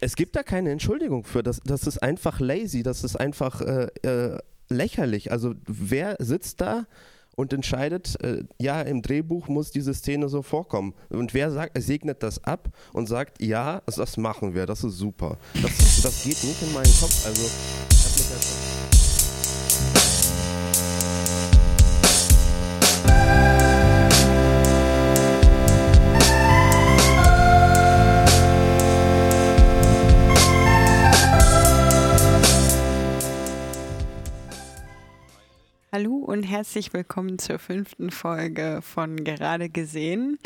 Es gibt da keine Entschuldigung für. Das, das ist einfach lazy, das ist einfach äh, äh, lächerlich. Also wer sitzt da und entscheidet, äh, ja, im Drehbuch muss diese Szene so vorkommen. Und wer sagt, segnet das ab und sagt, ja, das machen wir, das ist super. Das, das geht nicht in meinen Kopf. Also, ich hab mich ja und herzlich willkommen zur fünften Folge von Gerade gesehen.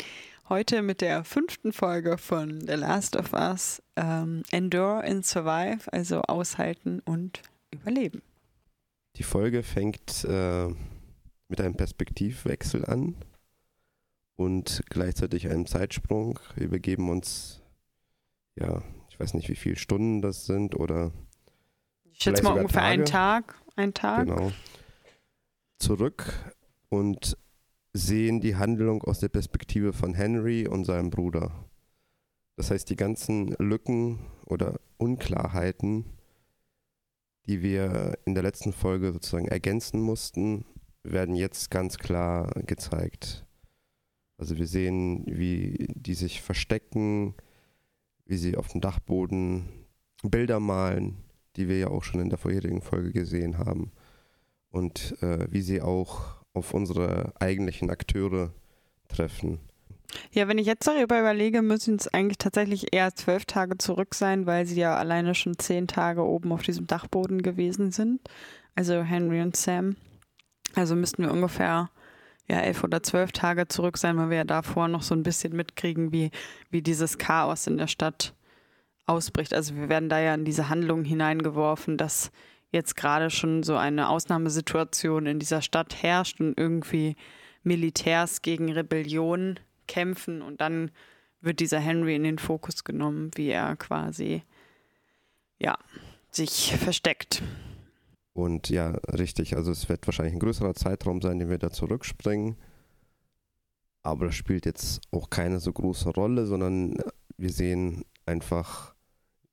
Heute mit der fünften Folge von The Last of Us, ähm, Endure and Survive, also aushalten und überleben. Die Folge fängt äh, mit einem Perspektivwechsel an und gleichzeitig einem Zeitsprung. Wir begeben uns, ja, ich weiß nicht, wie viele Stunden das sind oder. Ich schätze mal ungefähr Tage. einen Tag. Ein Tag. Genau zurück und sehen die Handlung aus der Perspektive von Henry und seinem Bruder. Das heißt, die ganzen Lücken oder Unklarheiten, die wir in der letzten Folge sozusagen ergänzen mussten, werden jetzt ganz klar gezeigt. Also wir sehen, wie die sich verstecken, wie sie auf dem Dachboden Bilder malen, die wir ja auch schon in der vorherigen Folge gesehen haben und äh, wie sie auch auf unsere eigentlichen Akteure treffen. Ja, wenn ich jetzt darüber überlege, müssen es eigentlich tatsächlich eher zwölf Tage zurück sein, weil sie ja alleine schon zehn Tage oben auf diesem Dachboden gewesen sind. Also Henry und Sam. Also müssten wir ungefähr ja, elf oder zwölf Tage zurück sein, weil wir ja davor noch so ein bisschen mitkriegen, wie, wie dieses Chaos in der Stadt ausbricht. Also wir werden da ja in diese Handlung hineingeworfen, dass jetzt gerade schon so eine Ausnahmesituation in dieser Stadt herrscht und irgendwie Militärs gegen Rebellion kämpfen und dann wird dieser Henry in den Fokus genommen, wie er quasi ja sich versteckt. Und ja, richtig, also es wird wahrscheinlich ein größerer Zeitraum sein, den wir da zurückspringen. Aber das spielt jetzt auch keine so große Rolle, sondern wir sehen einfach,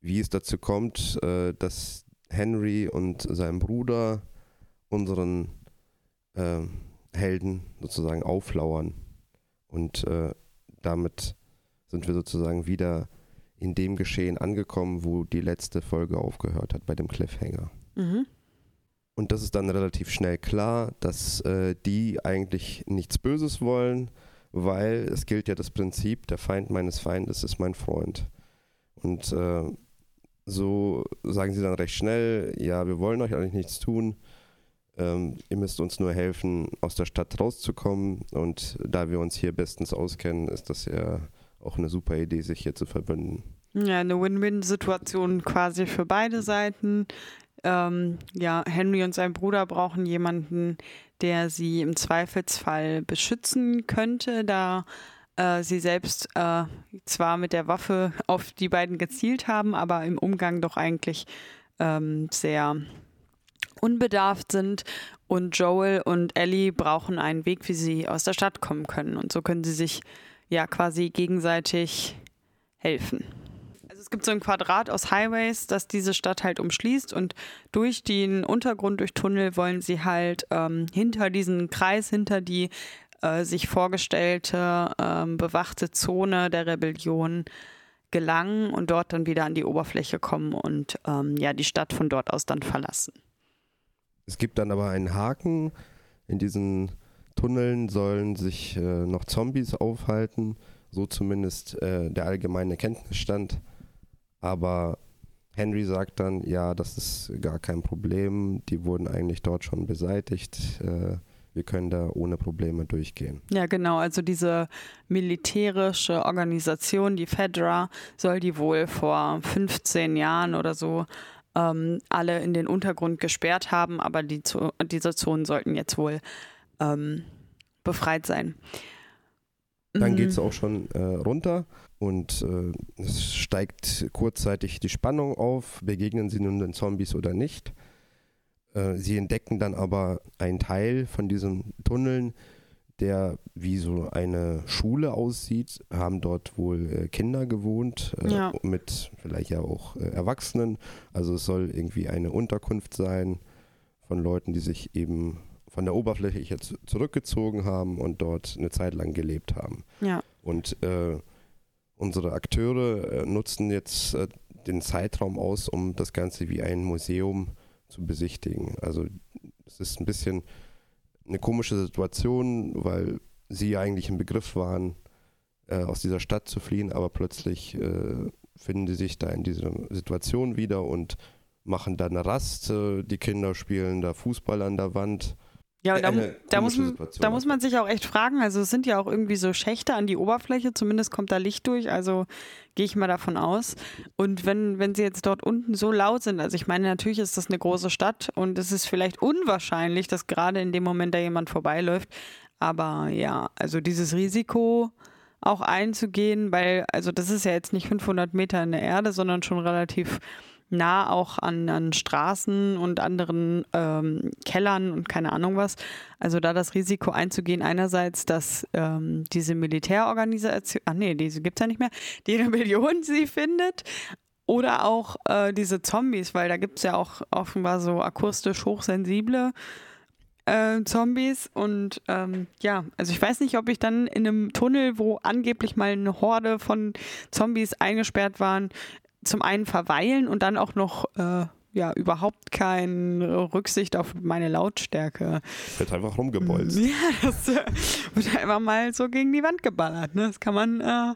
wie es dazu kommt, äh, dass Henry und seinem Bruder unseren äh, Helden sozusagen auflauern. Und äh, damit sind wir sozusagen wieder in dem Geschehen angekommen, wo die letzte Folge aufgehört hat, bei dem Cliffhanger. Mhm. Und das ist dann relativ schnell klar, dass äh, die eigentlich nichts Böses wollen, weil es gilt ja das Prinzip, der Feind meines Feindes ist mein Freund. Und äh, so sagen sie dann recht schnell, ja, wir wollen euch eigentlich nichts tun. Ähm, ihr müsst uns nur helfen, aus der Stadt rauszukommen. Und da wir uns hier bestens auskennen, ist das ja auch eine super Idee, sich hier zu verbünden. Ja, eine Win-Win-Situation quasi für beide Seiten. Ähm, ja, Henry und sein Bruder brauchen jemanden, der sie im Zweifelsfall beschützen könnte, da äh, sie selbst äh, zwar mit der Waffe auf die beiden gezielt haben, aber im Umgang doch eigentlich ähm, sehr unbedarft sind. Und Joel und Ellie brauchen einen Weg, wie sie aus der Stadt kommen können. Und so können sie sich ja quasi gegenseitig helfen. Also es gibt so ein Quadrat aus Highways, das diese Stadt halt umschließt und durch den Untergrund, durch Tunnel wollen sie halt ähm, hinter diesen Kreis, hinter die äh, sich vorgestellte ähm, bewachte Zone der Rebellion gelangen und dort dann wieder an die Oberfläche kommen und ähm, ja die Stadt von dort aus dann verlassen. Es gibt dann aber einen Haken. In diesen Tunneln sollen sich äh, noch Zombies aufhalten, so zumindest äh, der allgemeine Kenntnisstand. Aber Henry sagt dann, ja, das ist gar kein Problem, die wurden eigentlich dort schon beseitigt. Äh, wir können da ohne Probleme durchgehen. Ja, genau. Also diese militärische Organisation, die FEDRA, soll die wohl vor 15 Jahren oder so ähm, alle in den Untergrund gesperrt haben, aber die, diese Zonen sollten jetzt wohl ähm, befreit sein. Dann geht es mhm. auch schon äh, runter und äh, es steigt kurzzeitig die Spannung auf. Begegnen sie nun den Zombies oder nicht? Äh, sie entdecken dann aber einen Teil von diesen Tunneln, der wie so eine Schule aussieht, haben dort wohl äh, Kinder gewohnt, äh, ja. mit vielleicht ja auch äh, Erwachsenen. Also es soll irgendwie eine Unterkunft sein von Leuten, die sich eben von der Oberfläche jetzt zurückgezogen haben und dort eine Zeit lang gelebt haben. Ja. Und äh, unsere Akteure äh, nutzen jetzt äh, den Zeitraum aus, um das Ganze wie ein Museum zu besichtigen. Also es ist ein bisschen eine komische Situation, weil sie eigentlich im Begriff waren, äh, aus dieser Stadt zu fliehen, aber plötzlich äh, finden sie sich da in dieser Situation wieder und machen dann eine Rast. Äh, die Kinder spielen da Fußball an der Wand. Ja, und da, da, muss man, da muss man sich auch echt fragen. Also es sind ja auch irgendwie so Schächte an die Oberfläche, zumindest kommt da Licht durch, also gehe ich mal davon aus. Und wenn, wenn sie jetzt dort unten so laut sind, also ich meine, natürlich ist das eine große Stadt und es ist vielleicht unwahrscheinlich, dass gerade in dem Moment da jemand vorbeiläuft. Aber ja, also dieses Risiko auch einzugehen, weil, also das ist ja jetzt nicht 500 Meter in der Erde, sondern schon relativ nah auch an, an Straßen und anderen ähm, Kellern und keine Ahnung was. Also da das Risiko einzugehen, einerseits, dass ähm, diese Militärorganisation, ach nee, diese gibt es ja nicht mehr, die Rebellion sie findet. Oder auch äh, diese Zombies, weil da gibt es ja auch offenbar so akustisch hochsensible äh, Zombies. Und ähm, ja, also ich weiß nicht, ob ich dann in einem Tunnel, wo angeblich mal eine Horde von Zombies eingesperrt waren, zum einen verweilen und dann auch noch äh, ja überhaupt keine Rücksicht auf meine Lautstärke. Wird einfach rumgebolzt. Ja, das äh, wird einfach mal so gegen die Wand geballert. Ne? Das kann man äh,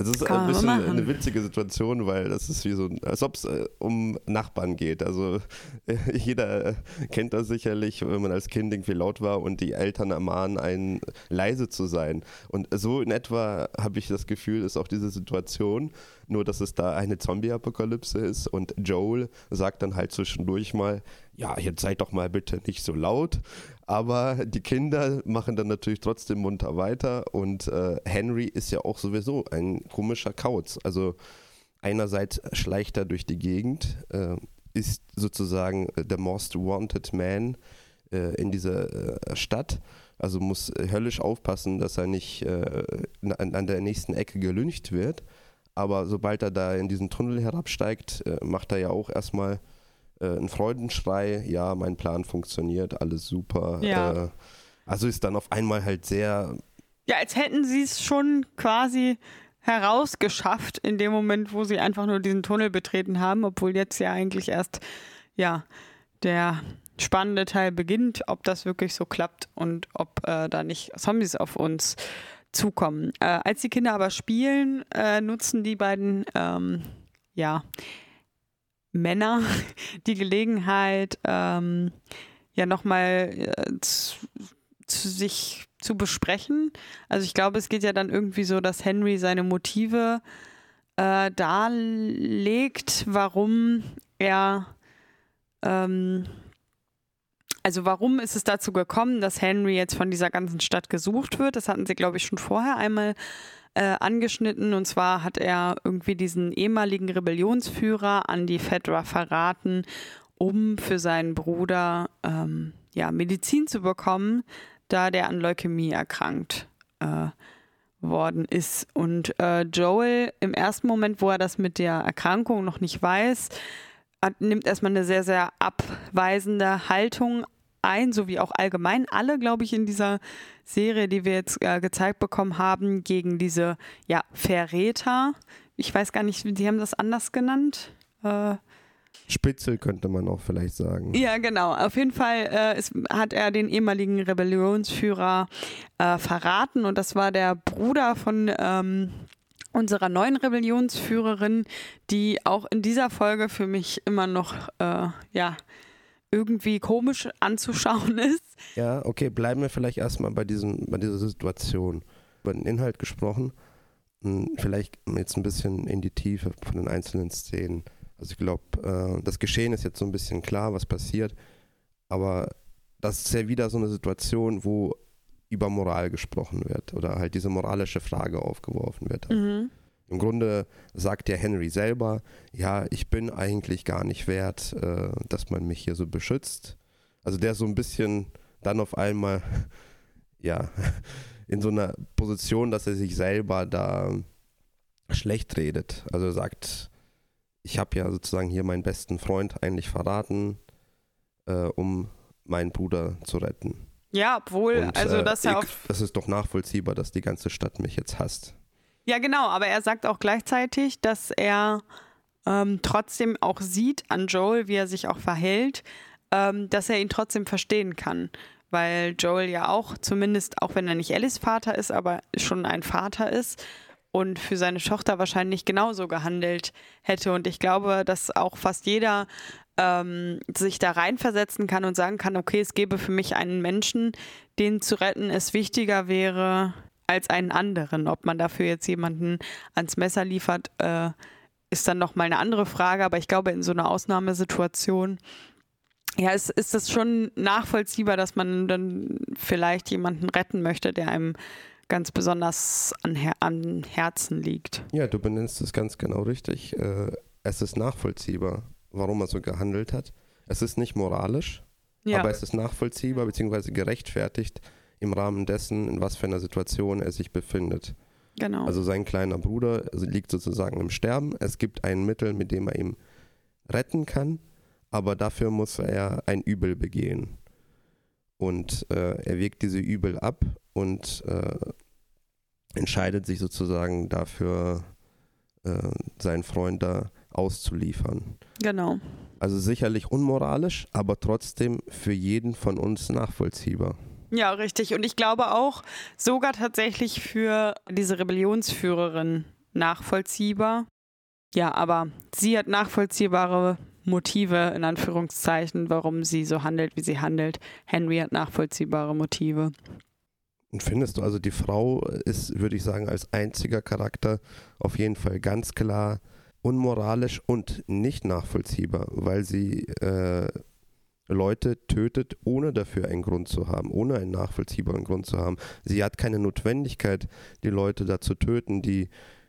es ist ein bisschen eine witzige Situation, weil das ist wie so, als ob es äh, um Nachbarn geht. Also jeder äh, kennt das sicherlich, wenn man als Kind irgendwie laut war und die Eltern ermahnen einen, leise zu sein. Und so in etwa habe ich das Gefühl, ist auch diese Situation, nur dass es da eine Zombie-Apokalypse ist und Joel sagt dann halt zwischendurch mal, ja, jetzt seid doch mal bitte nicht so laut. Aber die Kinder machen dann natürlich trotzdem munter weiter und äh, Henry ist ja auch sowieso ein komischer Kauz. Also einerseits schleicht er durch die Gegend, äh, ist sozusagen der most wanted man äh, in dieser äh, Stadt. Also muss höllisch aufpassen, dass er nicht äh, an, an, der nächsten Ecke gelüncht wird. Aber sobald er da in diesen Tunnel herabsteigt, äh, macht er ja auch erstmal äh, ein Freudenschrei, ja, mein Plan funktioniert, alles super. Ja. Äh, also ist dann auf einmal halt sehr. Ja, als hätten sie es schon quasi herausgeschafft in dem Moment, wo sie einfach nur diesen Tunnel betreten haben, obwohl jetzt ja eigentlich erst ja der spannende Teil beginnt, ob das wirklich so klappt und ob äh, da nicht Zombies auf uns zukommen. Äh, als die Kinder aber spielen, äh, nutzen die beiden ähm, ja Männer die Gelegenheit, ähm, ja nochmal äh, zu, zu sich zu besprechen. Also ich glaube, es geht ja dann irgendwie so, dass Henry seine Motive äh, darlegt, warum er ähm, also warum ist es dazu gekommen, dass Henry jetzt von dieser ganzen Stadt gesucht wird? Das hatten sie, glaube ich, schon vorher einmal äh, angeschnitten. Und zwar hat er irgendwie diesen ehemaligen Rebellionsführer an die Fedra verraten, um für seinen Bruder ähm, ja, Medizin zu bekommen, da der an Leukämie erkrankt äh, worden ist. Und äh, Joel im ersten Moment, wo er das mit der Erkrankung noch nicht weiß, hat, nimmt erstmal eine sehr, sehr abweisende Haltung ein, so wie auch allgemein alle, glaube ich, in dieser Serie, die wir jetzt äh, gezeigt bekommen haben, gegen diese ja, Verräter. Ich weiß gar nicht, die haben das anders genannt. Äh, Spitzel könnte man auch vielleicht sagen. Ja, genau. Auf jeden Fall äh, ist, hat er den ehemaligen Rebellionsführer äh, verraten und das war der Bruder von ähm, unserer neuen Rebellionsführerin, die auch in dieser Folge für mich immer noch äh, ja irgendwie komisch anzuschauen ist. Ja, okay, bleiben wir vielleicht erstmal bei, diesem, bei dieser Situation. Über den Inhalt gesprochen, hm, vielleicht jetzt ein bisschen in die Tiefe von den einzelnen Szenen. Also ich glaube, äh, das Geschehen ist jetzt so ein bisschen klar, was passiert, aber das ist ja wieder so eine Situation, wo über Moral gesprochen wird oder halt diese moralische Frage aufgeworfen wird. Mhm. Im Grunde sagt der Henry selber, ja, ich bin eigentlich gar nicht wert, äh, dass man mich hier so beschützt. Also der so ein bisschen dann auf einmal ja, in so einer Position, dass er sich selber da schlecht redet. Also er sagt, ich habe ja sozusagen hier meinen besten Freund eigentlich verraten, äh, um meinen Bruder zu retten. Ja, obwohl, Und, also äh, dass er ich, auf. Das ist doch nachvollziehbar, dass die ganze Stadt mich jetzt hasst. Ja, genau, aber er sagt auch gleichzeitig, dass er ähm, trotzdem auch sieht an Joel, wie er sich auch verhält, ähm, dass er ihn trotzdem verstehen kann. Weil Joel ja auch, zumindest auch wenn er nicht Alice Vater ist, aber schon ein Vater ist und für seine Tochter wahrscheinlich genauso gehandelt hätte. Und ich glaube, dass auch fast jeder ähm, sich da reinversetzen kann und sagen kann, okay, es gäbe für mich einen Menschen, den zu retten es wichtiger wäre als einen anderen. Ob man dafür jetzt jemanden ans Messer liefert, äh, ist dann nochmal eine andere Frage. Aber ich glaube, in so einer Ausnahmesituation, ja, ist, ist das schon nachvollziehbar, dass man dann vielleicht jemanden retten möchte, der einem ganz besonders an, Her an Herzen liegt. Ja, du benennst es ganz genau richtig. Äh, es ist nachvollziehbar, warum er so gehandelt hat. Es ist nicht moralisch, Ja, aber es ist nachvollziehbar bzw. gerechtfertigt im Rahmen dessen, in was für einer Situation er sich befindet. genau. Also sein kleiner Bruder liegt sozusagen im Sterben. Es gibt ein Mittel, mit dem er ihn retten kann, aber dafür muss er ein Übel begehen. Und äh, er wägt diese Übel ab und äh, entscheidet sich sozusagen dafür, äh, seinen Freund da auszuliefern. genau. Also sicherlich unmoralisch, aber trotzdem für jeden von uns nachvollziehbar. Ja, richtig. Und ich glaube auch sogar tatsächlich für diese Rebellionsführerin nachvollziehbar. Ja, aber sie hat nachvollziehbare Motive, in Anführungszeichen, warum sie so handelt, wie sie handelt. Henry hat nachvollziehbare Motive. Und findest du also, die Frau ist, würde ich sagen, als einziger Charakter auf jeden Fall ganz klar unmoralisch und nicht nachvollziehbar, weil sie äh, Leute tötet, ohne dafür einen Grund zu haben, ohne einen nachvollziehbaren Grund zu haben. Sie hat keine Notwendigkeit, die Leute da zu töten, die,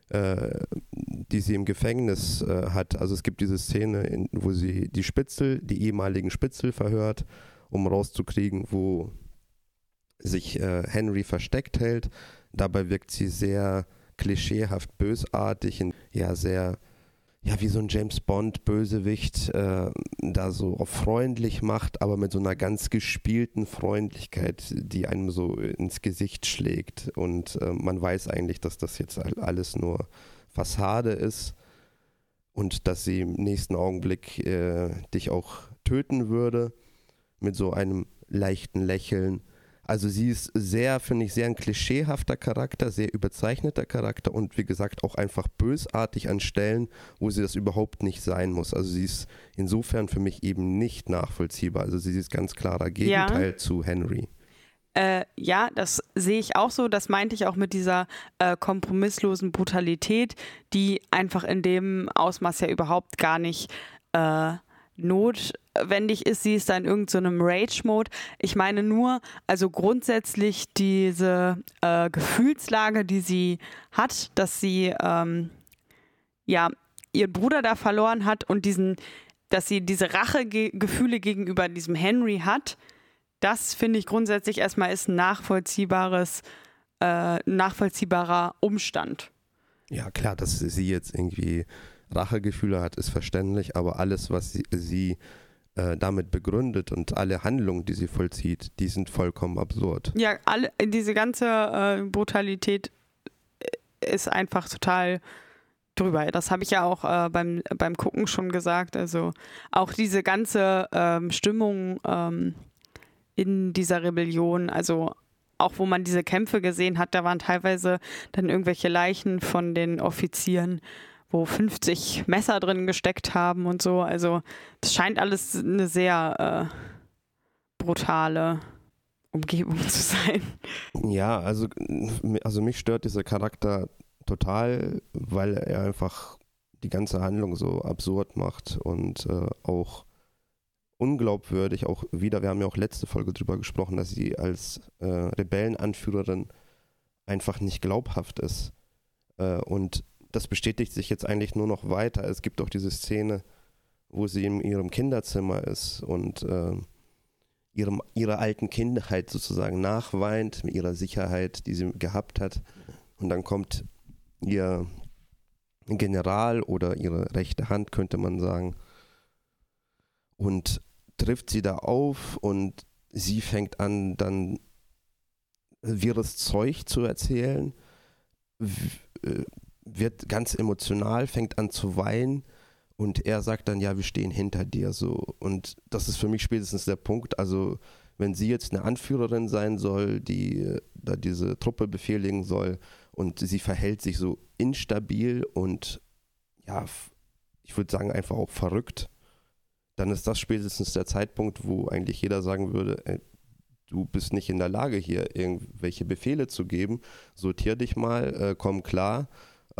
äh, die sie im Gefängnis äh, hat. Also es gibt diese Szene, in, wo sie die Spitzel, die ehemaligen Spitzel verhört, um rauszukriegen, wo sich äh, Henry versteckt hält. Dabei wirkt sie sehr klischeehaft bösartig, und ja, sehr, ja, wie so ein James Bond Bösewicht, äh, da so freundlich macht, aber mit so einer ganz gespielten Freundlichkeit, die einem so ins Gesicht schlägt. Und äh, man weiß eigentlich, dass das jetzt all- alles nur Fassade ist und dass sie im nächsten Augenblick äh, dich auch töten würde mit so einem leichten Lächeln. Also sie ist sehr, finde ich, sehr ein klischeehafter Charakter, sehr überzeichneter Charakter und wie gesagt auch einfach bösartig an Stellen, wo sie das überhaupt nicht sein muss. Also sie ist insofern für mich eben nicht nachvollziehbar. Also sie ist ganz klarer Gegenteil zu Henry. Äh, ja, das sehe ich auch so. Das meinte ich auch mit dieser äh, kompromisslosen Brutalität, die einfach in dem Ausmaß ja überhaupt gar nicht äh, notwendig ist. Sie ist da in irgendeinem Rage-Mode. Ich meine nur, also grundsätzlich diese äh, Gefühlslage, die sie hat, dass sie ähm, ja ihren Bruder da verloren hat und diesen, dass sie diese Rachegefühle gegenüber diesem Henry hat, das finde ich grundsätzlich erstmal ist ein nachvollziehbares, äh, nachvollziehbarer Umstand. Ja, klar, dass sie jetzt irgendwie Rachegefühle hat, ist verständlich, aber alles, was sie, sie äh, damit begründet und alle Handlungen, die sie vollzieht, die sind vollkommen absurd. Ja, alle, diese ganze äh, Brutalität äh, ist einfach total drüber. Das habe ich ja auch äh, beim, beim Gucken schon gesagt. Also auch diese ganze ähm, Stimmung ähm, in dieser Rebellion, also auch wo man diese Kämpfe gesehen hat, da waren teilweise dann irgendwelche Leichen von den Offizieren, wo 50 Messer drin gesteckt haben und so. Also das scheint alles eine sehr äh, brutale Umgebung zu sein. Ja, also, also mich stört dieser Charakter total, weil er einfach die ganze Handlung so absurd macht und äh, auch unglaubwürdig, auch wieder, wir haben ja auch letzte Folge drüber gesprochen, dass sie als äh, Rebellenanführerin einfach nicht glaubhaft ist. Äh, und das bestätigt sich jetzt eigentlich nur noch weiter. Es gibt auch diese Szene, wo sie in ihrem Kinderzimmer ist und äh, ihrem, ihrer alten Kindheit sozusagen nachweint, mit ihrer Sicherheit, die sie gehabt hat. Und dann kommt ihr General oder ihre rechte Hand, könnte man sagen, und trifft sie da auf und sie fängt an, dann wirres Zeug zu erzählen, äh, wird ganz emotional, fängt an zu weinen und er sagt dann, ja, wir stehen hinter dir so. Und das ist für mich spätestens der Punkt. Also, wenn sie jetzt eine Anführerin sein soll, die äh, da diese Truppe befehligen soll und sie verhält sich so instabil und ja, ich würde sagen, einfach auch verrückt, dann ist das spätestens der Zeitpunkt, wo eigentlich jeder sagen würde, ey, du bist nicht in der Lage, hier irgendwelche Befehle zu geben. Sortier dich mal, äh, komm klar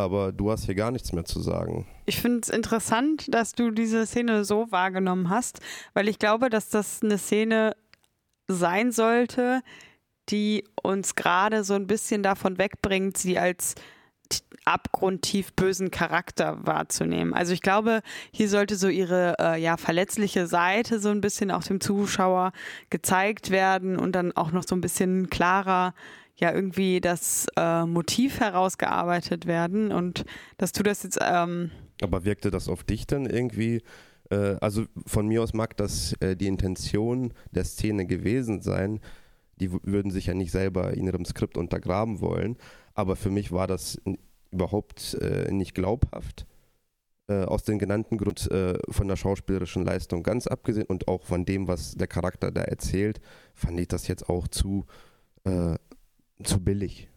aber du hast hier gar nichts mehr zu sagen. Ich finde es interessant, dass du diese Szene so wahrgenommen hast, weil ich glaube, dass das eine Szene sein sollte, die uns gerade so ein bisschen davon wegbringt, sie als abgrundtief bösen Charakter wahrzunehmen. Also ich glaube, hier sollte so ihre äh, ja verletzliche Seite so ein bisschen auch dem Zuschauer gezeigt werden und dann auch noch so ein bisschen klarer ja irgendwie das äh, Motiv herausgearbeitet werden und dass du das jetzt. Ähm Aber wirkte das auf dich dann irgendwie? Äh, also von mir aus mag das äh, die Intention der Szene gewesen sein. Die würden sich ja nicht selber in ihrem Skript untergraben wollen. Aber für mich war das überhaupt äh, nicht glaubhaft äh, aus den genannten Gründen äh, von der schauspielerischen Leistung ganz abgesehen und auch von dem, was der Charakter da erzählt, fand ich das jetzt auch zu äh, zu billig.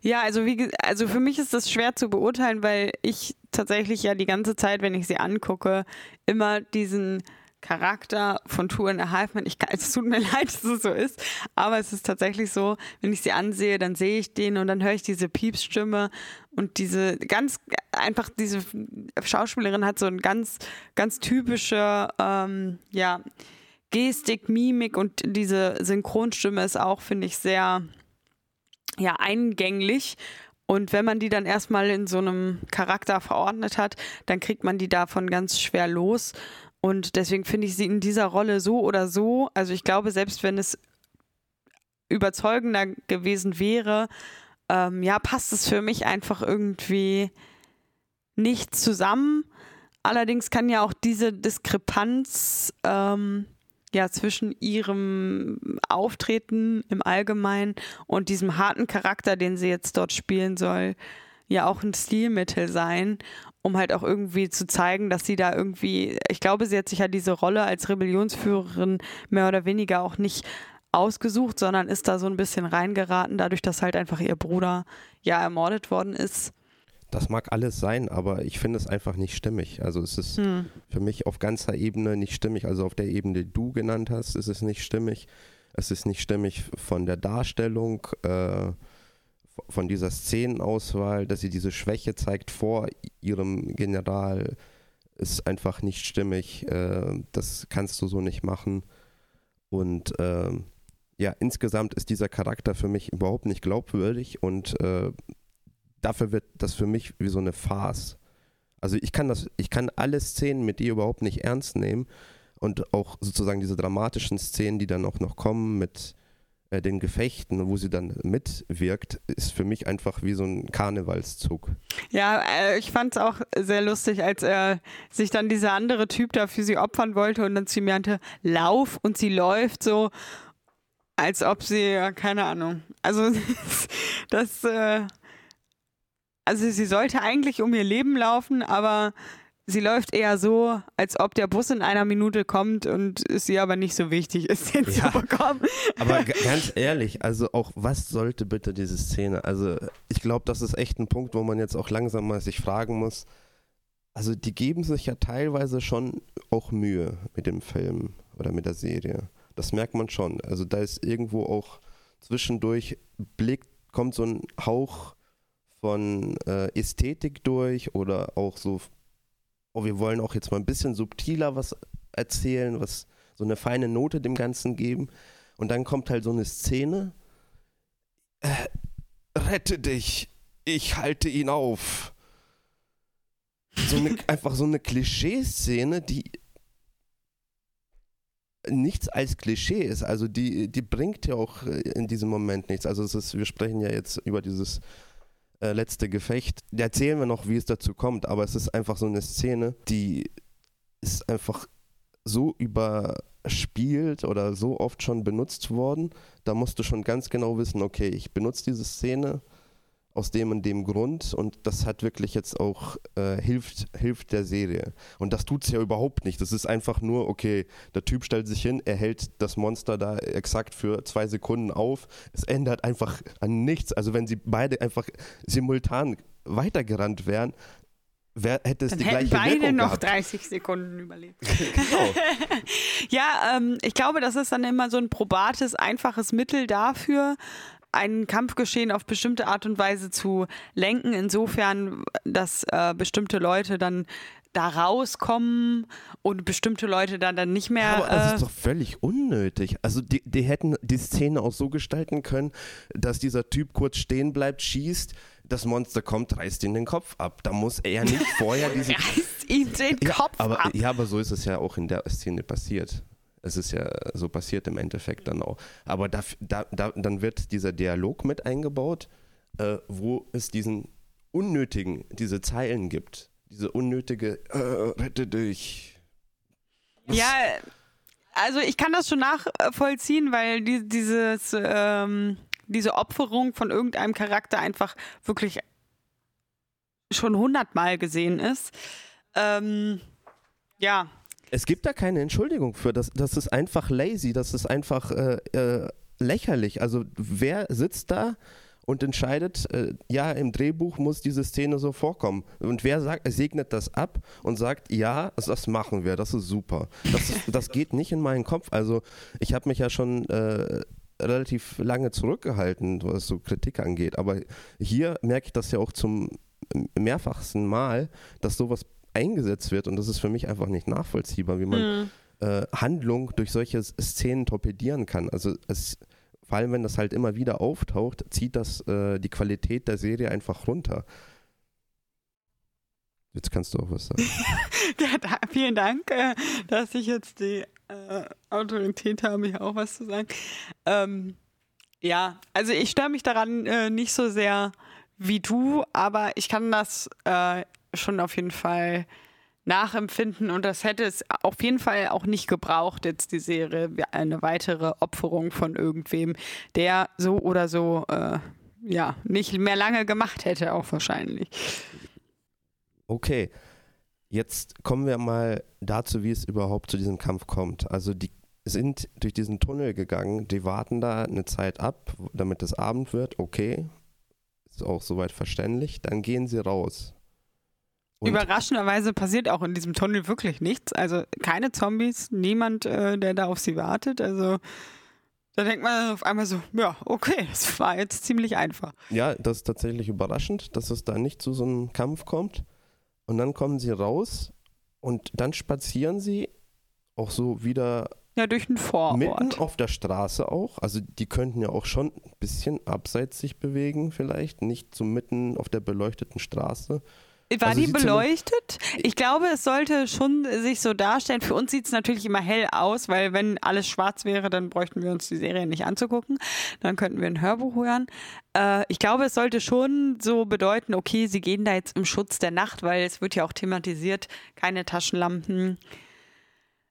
Ja, also wie also für mich ist das schwer zu beurteilen, weil ich tatsächlich ja die ganze Zeit, wenn ich sie angucke, immer diesen Charakter von Two and a Half ich, es tut mir leid, dass es so ist, aber es ist tatsächlich so, wenn ich sie ansehe, dann sehe ich den und dann höre ich diese Piepsstimme und diese ganz, einfach diese Schauspielerin hat so ein ganz, ganz typische, ähm, ja, Gestik, Mimik und diese Synchronstimme ist auch, finde ich, sehr, ja eingänglich. Und wenn man die dann erstmal in so einem Charakter verordnet hat, dann kriegt man die davon ganz schwer los. Und deswegen finde ich sie in dieser Rolle so oder so, also ich glaube, selbst wenn es überzeugender gewesen wäre, ähm, ja, passt es für mich einfach irgendwie nicht zusammen. Allerdings kann ja auch diese Diskrepanz ähm, ja zwischen ihrem Auftreten im Allgemeinen und diesem harten Charakter, den sie jetzt dort spielen soll, ja auch ein Stilmittel sein, um halt auch irgendwie zu zeigen, dass sie da irgendwie, ich glaube, sie hat sich ja diese Rolle als Rebellionsführerin mehr oder weniger auch nicht ausgesucht, sondern ist da so ein bisschen reingeraten, dadurch, dass halt einfach ihr Bruder ja ermordet worden ist. Das mag alles sein, aber ich finde es einfach nicht stimmig. Also es ist hm. für mich auf ganzer Ebene nicht stimmig. Also auf der Ebene, die du genannt hast, ist es nicht stimmig. Es ist nicht stimmig von der Darstellung, äh, von dieser Szenenauswahl, dass sie diese Schwäche zeigt vor ihrem General, ist einfach nicht stimmig. Äh, das kannst du so nicht machen. Und äh, ja, insgesamt ist dieser Charakter für mich überhaupt nicht glaubwürdig und äh, dafür wird das für mich wie so eine Farce. Also ich kann das, ich kann alle Szenen mit ihr überhaupt nicht ernst nehmen und auch sozusagen diese dramatischen Szenen, die dann auch noch kommen mit äh, den Gefechten, wo sie dann mitwirkt, ist für mich einfach wie so ein Karnevalszug. Ja, äh, ich fand es auch sehr lustig, als er sich dann dieser andere Typ da für sie opfern wollte und dann zu mir meinte, lauf und sie läuft so, als ob sie, keine Ahnung. Also das, äh, also sie sollte eigentlich um ihr Leben laufen, aber sie läuft eher so, als ob der Bus in einer Minute kommt und es ihr aber nicht so wichtig ist, den ja, zu bekommen. Aber ganz ehrlich, also auch was sollte bitte diese Szene? Also ich glaube, das ist echt ein Punkt, wo man jetzt auch langsam mal sich fragen muss. Also die geben sich ja teilweise schon auch Mühe mit dem Film oder mit der Serie. Das merkt man schon. Also da ist irgendwo auch zwischendurch Blick, kommt so ein Hauch von äh, Ästhetik durch oder auch so, oh, wir wollen auch jetzt mal ein bisschen subtiler was erzählen, was so eine feine Note dem Ganzen geben. Und dann kommt halt so eine Szene. Äh, rette dich, ich halte ihn auf. So eine, einfach so eine Klischeeszene, die nichts als Klischee ist. Also die, die bringt ja auch in diesem Moment nichts. Also ist, wir sprechen ja jetzt über dieses äh, letzte Gefecht. Da erzählen wir noch, wie es dazu kommt, aber es ist einfach so eine Szene, die ist einfach so überspielt oder so oft schon benutzt worden. Da musst du schon ganz genau wissen, okay, ich benutze diese Szene aus dem und dem Grund und das hat wirklich jetzt auch äh, hilft, hilft der Serie. Und das tut es ja überhaupt nicht. Das ist einfach nur, okay, der Typ stellt sich hin, er hält das Monster da exakt für zwei Sekunden auf. Es ändert einfach an nichts. Also wenn sie beide einfach simultan weitergerannt wären, Wer hätte es Dann die hätten gleiche beide Wirkung noch gehabt? 30 Sekunden überlebt. genau. Ja, ähm, ich glaube, das ist dann immer so ein probates, einfaches Mittel dafür, ein Kampfgeschehen auf bestimmte Art und Weise zu lenken, insofern, dass äh, bestimmte Leute dann da rauskommen und bestimmte Leute dann, dann nicht mehr. Aber das äh, ist doch völlig unnötig. Also die, die hätten die Szene auch so gestalten können, dass dieser Typ kurz stehen bleibt, schießt, das Monster kommt, reißt ihn den Kopf ab. Da muss er nicht vorher diesen... reißt ihm den ja, Kopf aber, ab. Ja, aber so ist es ja auch in der Szene passiert. Es ist ja so passiert im Endeffekt dann auch. Aber da, da, da, dann wird dieser Dialog mit eingebaut, äh, wo es diesen unnötigen, diese Zeilen gibt. Diese unnötige, äh, rette dich. Ja, also ich kann das schon nachvollziehen, weil die, dieses, ähm, diese Opferung von irgendeinem Charakter einfach wirklich schon hundertmal gesehen ist. Ähm, ja, Es gibt da keine Entschuldigung für. Das, das ist einfach lazy, das ist einfach äh, äh, lächerlich. Also wer sitzt da und entscheidet, äh, ja, im Drehbuch muss diese Szene so vorkommen. Und wer sagt, segnet das ab und sagt, ja, das, machen wir, das ist super. Das, das geht nicht in meinen Kopf. Also ich habe mich ja schon äh, relativ lange zurückgehalten, was so Kritik angeht. Aber hier merke ich das ja auch zum mehrfachsten Mal, dass sowas eingesetzt wird und das ist für mich einfach nicht nachvollziehbar, wie man hm. äh, Handlung durch solche Szenen torpedieren kann. Also es, vor allem wenn das halt immer wieder auftaucht, zieht das äh, die Qualität der Serie einfach runter. Jetzt kannst du auch was sagen. ja da, vielen Dank, äh, dass ich jetzt die äh, Autorität habe, hier auch was zu sagen. Ähm, ja, also ich störe mich daran äh, nicht so sehr wie du, aber ich kann das äh, schon auf jeden Fall nachempfinden und das hätte es auf jeden Fall auch nicht gebraucht, jetzt die Serie, eine weitere Opferung von irgendwem, der so oder so äh, ja nicht mehr lange gemacht hätte, auch wahrscheinlich. Okay, jetzt kommen wir mal dazu, wie es überhaupt zu diesem Kampf kommt. Also die sind durch diesen Tunnel gegangen, die warten da eine Zeit ab, damit es Abend wird, okay, ist auch soweit verständlich, dann gehen sie raus. Und- Überraschenderweise passiert auch in diesem Tunnel wirklich nichts. Also keine Zombies, niemand, äh, der da auf sie wartet. Also da denkt man auf einmal so, ja, okay, das war jetzt ziemlich einfach. Ja, das ist tatsächlich überraschend, dass es da nicht zu so einem Kampf kommt. Und dann kommen sie raus und dann spazieren sie auch so wieder Ja, durch mitten Vorort. auf der Straße auch. Also die könnten ja auch schon ein bisschen abseits sich bewegen vielleicht, nicht so mitten auf der beleuchteten Straße. War also die beleuchtet? Ich glaube, es sollte schon sich so darstellen. Für uns sieht es natürlich immer hell aus, weil wenn alles schwarz wäre, dann bräuchten wir uns die Serie nicht anzugucken. Dann könnten wir ein Hörbuch hören. Äh, ich glaube, es sollte schon so bedeuten, okay, sie gehen da jetzt im Schutz der Nacht, weil es wird ja auch thematisiert, keine Taschenlampen.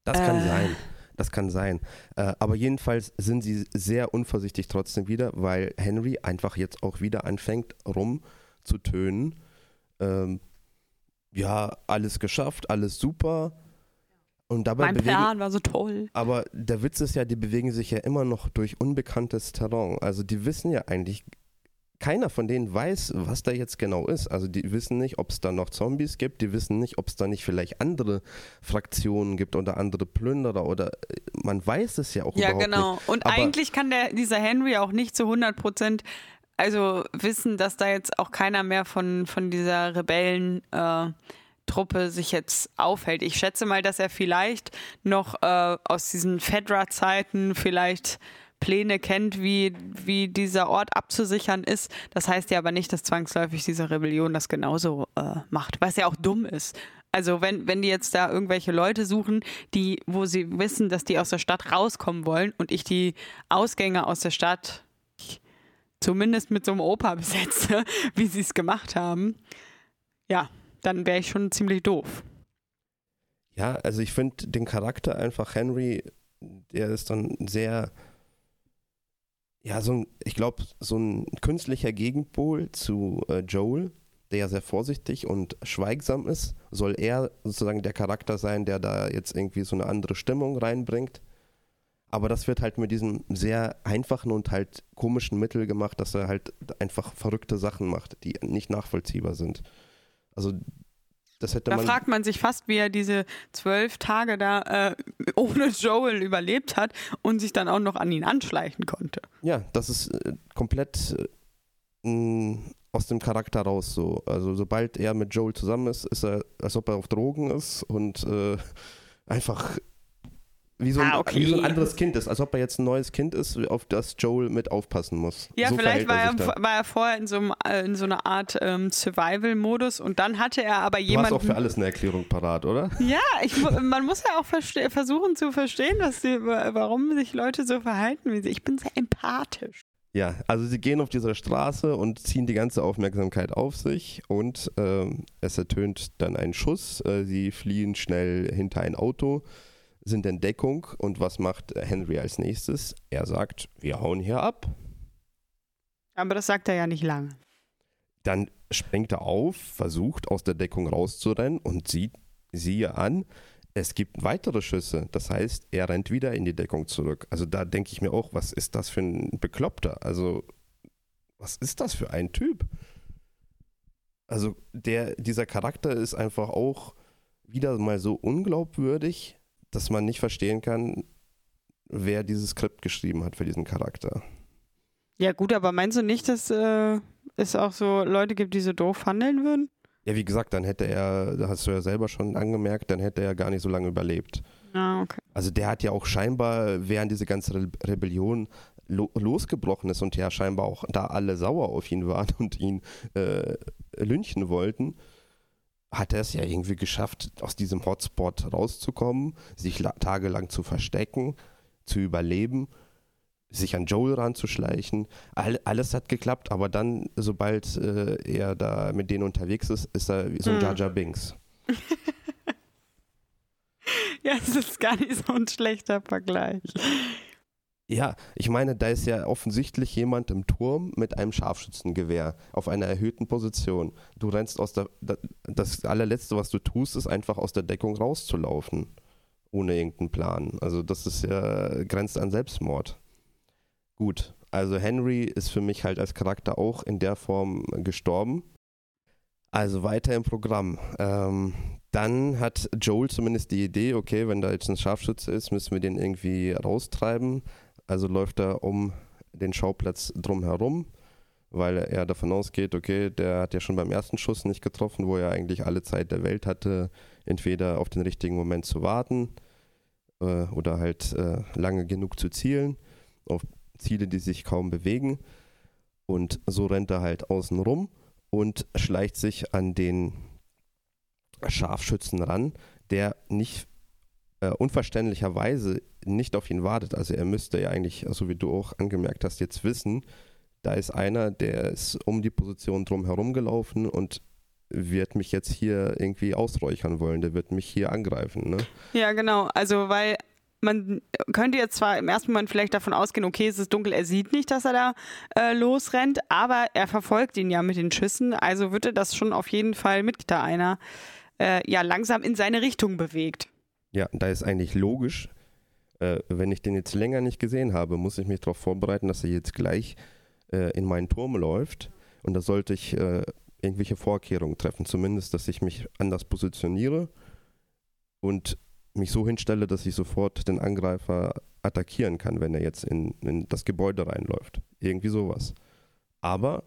Das kann Äh. sein. Das kann sein. Äh, aber jedenfalls sind sie sehr unvorsichtig trotzdem wieder, weil Henry einfach jetzt auch wieder anfängt rumzutönen. Ähm, ja, alles geschafft, alles super. Und dabei mein bewegen, Plan war so toll. aber der Witz ist ja, die bewegen sich ja immer noch durch unbekanntes Terrain. Also die wissen ja eigentlich, keiner von denen weiß, was da jetzt genau ist. Also die wissen nicht, ob es da noch Zombies gibt, die wissen nicht, ob es da nicht vielleicht andere Fraktionen gibt oder andere Plünderer oder äh, man weiß es ja auch Ja, überhaupt genau. nicht. Und Aber- eigentlich kann der, dieser Henry auch nicht zu 100 Prozent also wissen, dass da jetzt auch keiner mehr von, von dieser Rebellen äh, sich jetzt aufhält. Ich schätze mal, dass er vielleicht noch äh, aus diesen Fedra-Zeiten vielleicht Pläne kennt, wie, wie dieser Ort abzusichern ist. Das heißt ja aber nicht, dass zwangsläufig diese Rebellion das genauso äh, macht, was ja auch dumm ist. Also wenn, wenn die jetzt da irgendwelche Leute suchen, die, wo sie wissen, dass die aus der Stadt rauskommen wollen und ich die Ausgänge aus der Stadt zumindest mit so einem Opa besetze, wie sie es gemacht haben, ja, dann wäre ich schon ziemlich doof. Ja, also ich finde den Charakter einfach Henry, der ist dann sehr, ja, so ein, ich glaube, so ein künstlicher Gegenpol zu äh, Joel, der ja sehr vorsichtig und schweigsam ist. Soll er sozusagen der Charakter sein, der da jetzt irgendwie so eine andere Stimmung reinbringt? Aber das wird halt mit diesem sehr einfachen und halt komischen Mittel gemacht, dass er halt einfach verrückte Sachen macht, die nicht nachvollziehbar sind. Also das hätte da man. fragt man sich fast, wie er diese zwölf Tage da äh, ohne Joel überlebt hat und sich dann auch noch an ihn anschleichen konnte. Ja, das ist äh, komplett äh, aus dem Charakter raus so. Also sobald er mit Joel zusammen ist, ist er, als ob er auf Drogen ist und äh, einfach wie so, ein, ah, okay. wie so ein anderes Kind ist, als ob er jetzt ein neues Kind ist, auf das Joel mit aufpassen muss. Ja, so vielleicht war er, war er vorher in so, einem, äh, in so einer Art ähm, Survival-Modus und dann hatte er aber jemanden. Du hast auch für alles eine Erklärung parat, oder? Ja, ich, man muss ja auch versuchen zu verstehen, dass die, warum sich Leute so verhalten wie sie. Ich bin sehr empathisch. Ja, also sie gehen auf dieser Straße und ziehen die ganze Aufmerksamkeit auf sich und ähm, es ertönt dann ein Schuss. Äh, sie fliehen schnell hinter ein Auto sind in Deckung und was macht Henry als nächstes? Er sagt, wir hauen hier ab. Aber das sagt er ja nicht lange. Dann springt er auf, versucht aus der Deckung rauszurennen und sieht, siehe an, es gibt weitere Schüsse. Das heißt, er rennt wieder in die Deckung zurück. Also da denke ich mir auch, was ist das für ein Bekloppter? Also, was ist das für ein Typ? Also, der, dieser Charakter ist einfach auch wieder mal so unglaubwürdig, dass man nicht verstehen kann, wer dieses Skript geschrieben hat für diesen Charakter. Ja, gut, aber meinst du nicht, dass äh, es auch so Leute gibt, die so doof handeln würden? Ja, wie gesagt, dann hätte er, hast du ja selber schon angemerkt, dann hätte er gar nicht so lange überlebt. Ah, okay. Also der hat ja auch scheinbar, während diese ganze Re Rebellion lo losgebrochen ist und ja scheinbar auch da alle sauer auf ihn waren und ihn äh, lynchen wollten, hat er es ja irgendwie geschafft, aus diesem Hotspot rauszukommen, sich tagelang zu verstecken, zu überleben, sich an Joel ranzuschleichen. All, alles hat geklappt, aber dann, sobald äh, er da mit denen unterwegs ist, ist er wie so ein hm. Jar Jar Binks. ja, es ist gar nicht so ein schlechter Vergleich. Ja, ich meine, da ist ja offensichtlich jemand im Turm mit einem Scharfschützengewehr auf einer erhöhten Position. Du rennst aus der. Das allerletzte, was du tust, ist einfach aus der Deckung rauszulaufen. Ohne irgendeinen Plan. Also, das ist ja. grenzt an Selbstmord. Gut, also Henry ist für mich halt als Charakter auch in der Form gestorben. Also weiter im Programm. Ähm, dann hat Joel zumindest die Idee, okay, wenn da jetzt ein Scharfschütze ist, müssen wir den irgendwie raustreiben. Also läuft er um den Schauplatz drumherum, weil er davon ausgeht, okay, der hat ja schon beim ersten Schuss nicht getroffen, wo er eigentlich alle Zeit der Welt hatte, entweder auf den richtigen Moment zu warten äh, oder halt äh, lange genug zu zielen, auf Ziele, die sich kaum bewegen. Und so rennt er halt außen rum und schleicht sich an den Scharfschützen ran, der nicht äh, unverständlicherweise nicht auf ihn wartet. Also er müsste ja eigentlich, so wie du auch angemerkt hast, jetzt wissen, da ist einer, der ist um die Position drum herum gelaufen und wird mich jetzt hier irgendwie ausräuchern wollen, der wird mich hier angreifen. Ne? Ja, genau. Also weil man könnte jetzt zwar im ersten Moment vielleicht davon ausgehen, okay, es ist dunkel, er sieht nicht, dass er da äh, losrennt, aber er verfolgt ihn ja mit den Schüssen, also würde das schon auf jeden Fall mit da einer äh, ja langsam in seine Richtung bewegt. Ja, da ist eigentlich logisch, äh, wenn ich den jetzt länger nicht gesehen habe, muss ich mich darauf vorbereiten, dass er jetzt gleich äh, in meinen Turm läuft. Und da sollte ich äh, irgendwelche Vorkehrungen treffen, zumindest, dass ich mich anders positioniere und mich so hinstelle, dass ich sofort den Angreifer attackieren kann, wenn er jetzt in, in das Gebäude reinläuft. Irgendwie sowas. Aber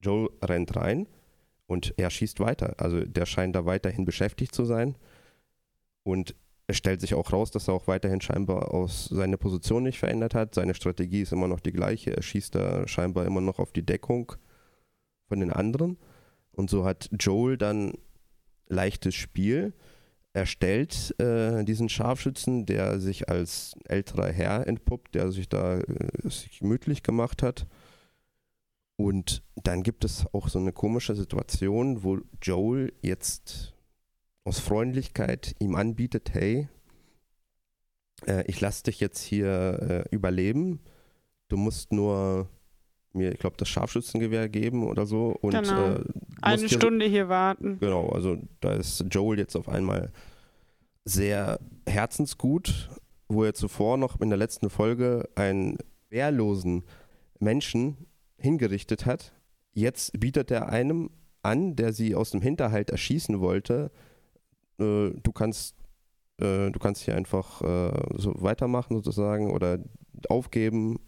Joel rennt rein und er schießt weiter. Also der scheint da weiterhin beschäftigt zu sein. Und es stellt sich auch raus, dass er auch weiterhin scheinbar aus seine Position nicht verändert hat. Seine Strategie ist immer noch die gleiche. Er schießt da scheinbar immer noch auf die Deckung von den anderen. Und so hat Joel dann leichtes Spiel. Er stellt äh, diesen Scharfschützen, der sich als älterer Herr entpuppt, der sich da äh, sich gemütlich gemacht hat. Und dann gibt es auch so eine komische Situation, wo Joel jetzt aus Freundlichkeit ihm anbietet, hey, äh, ich lasse dich jetzt hier äh, überleben. Du musst nur mir, ich glaube, das Scharfschützengewehr geben oder so. Und, genau. Äh, Eine Stunde hier warten. Genau, also da ist Joel jetzt auf einmal sehr herzensgut, wo er zuvor noch in der letzten Folge einen wehrlosen Menschen hingerichtet hat. Jetzt bietet er einem an, der sie aus dem Hinterhalt erschießen wollte, äh, du kannst äh, du kannst hier einfach äh, so weitermachen sozusagen oder aufgeben.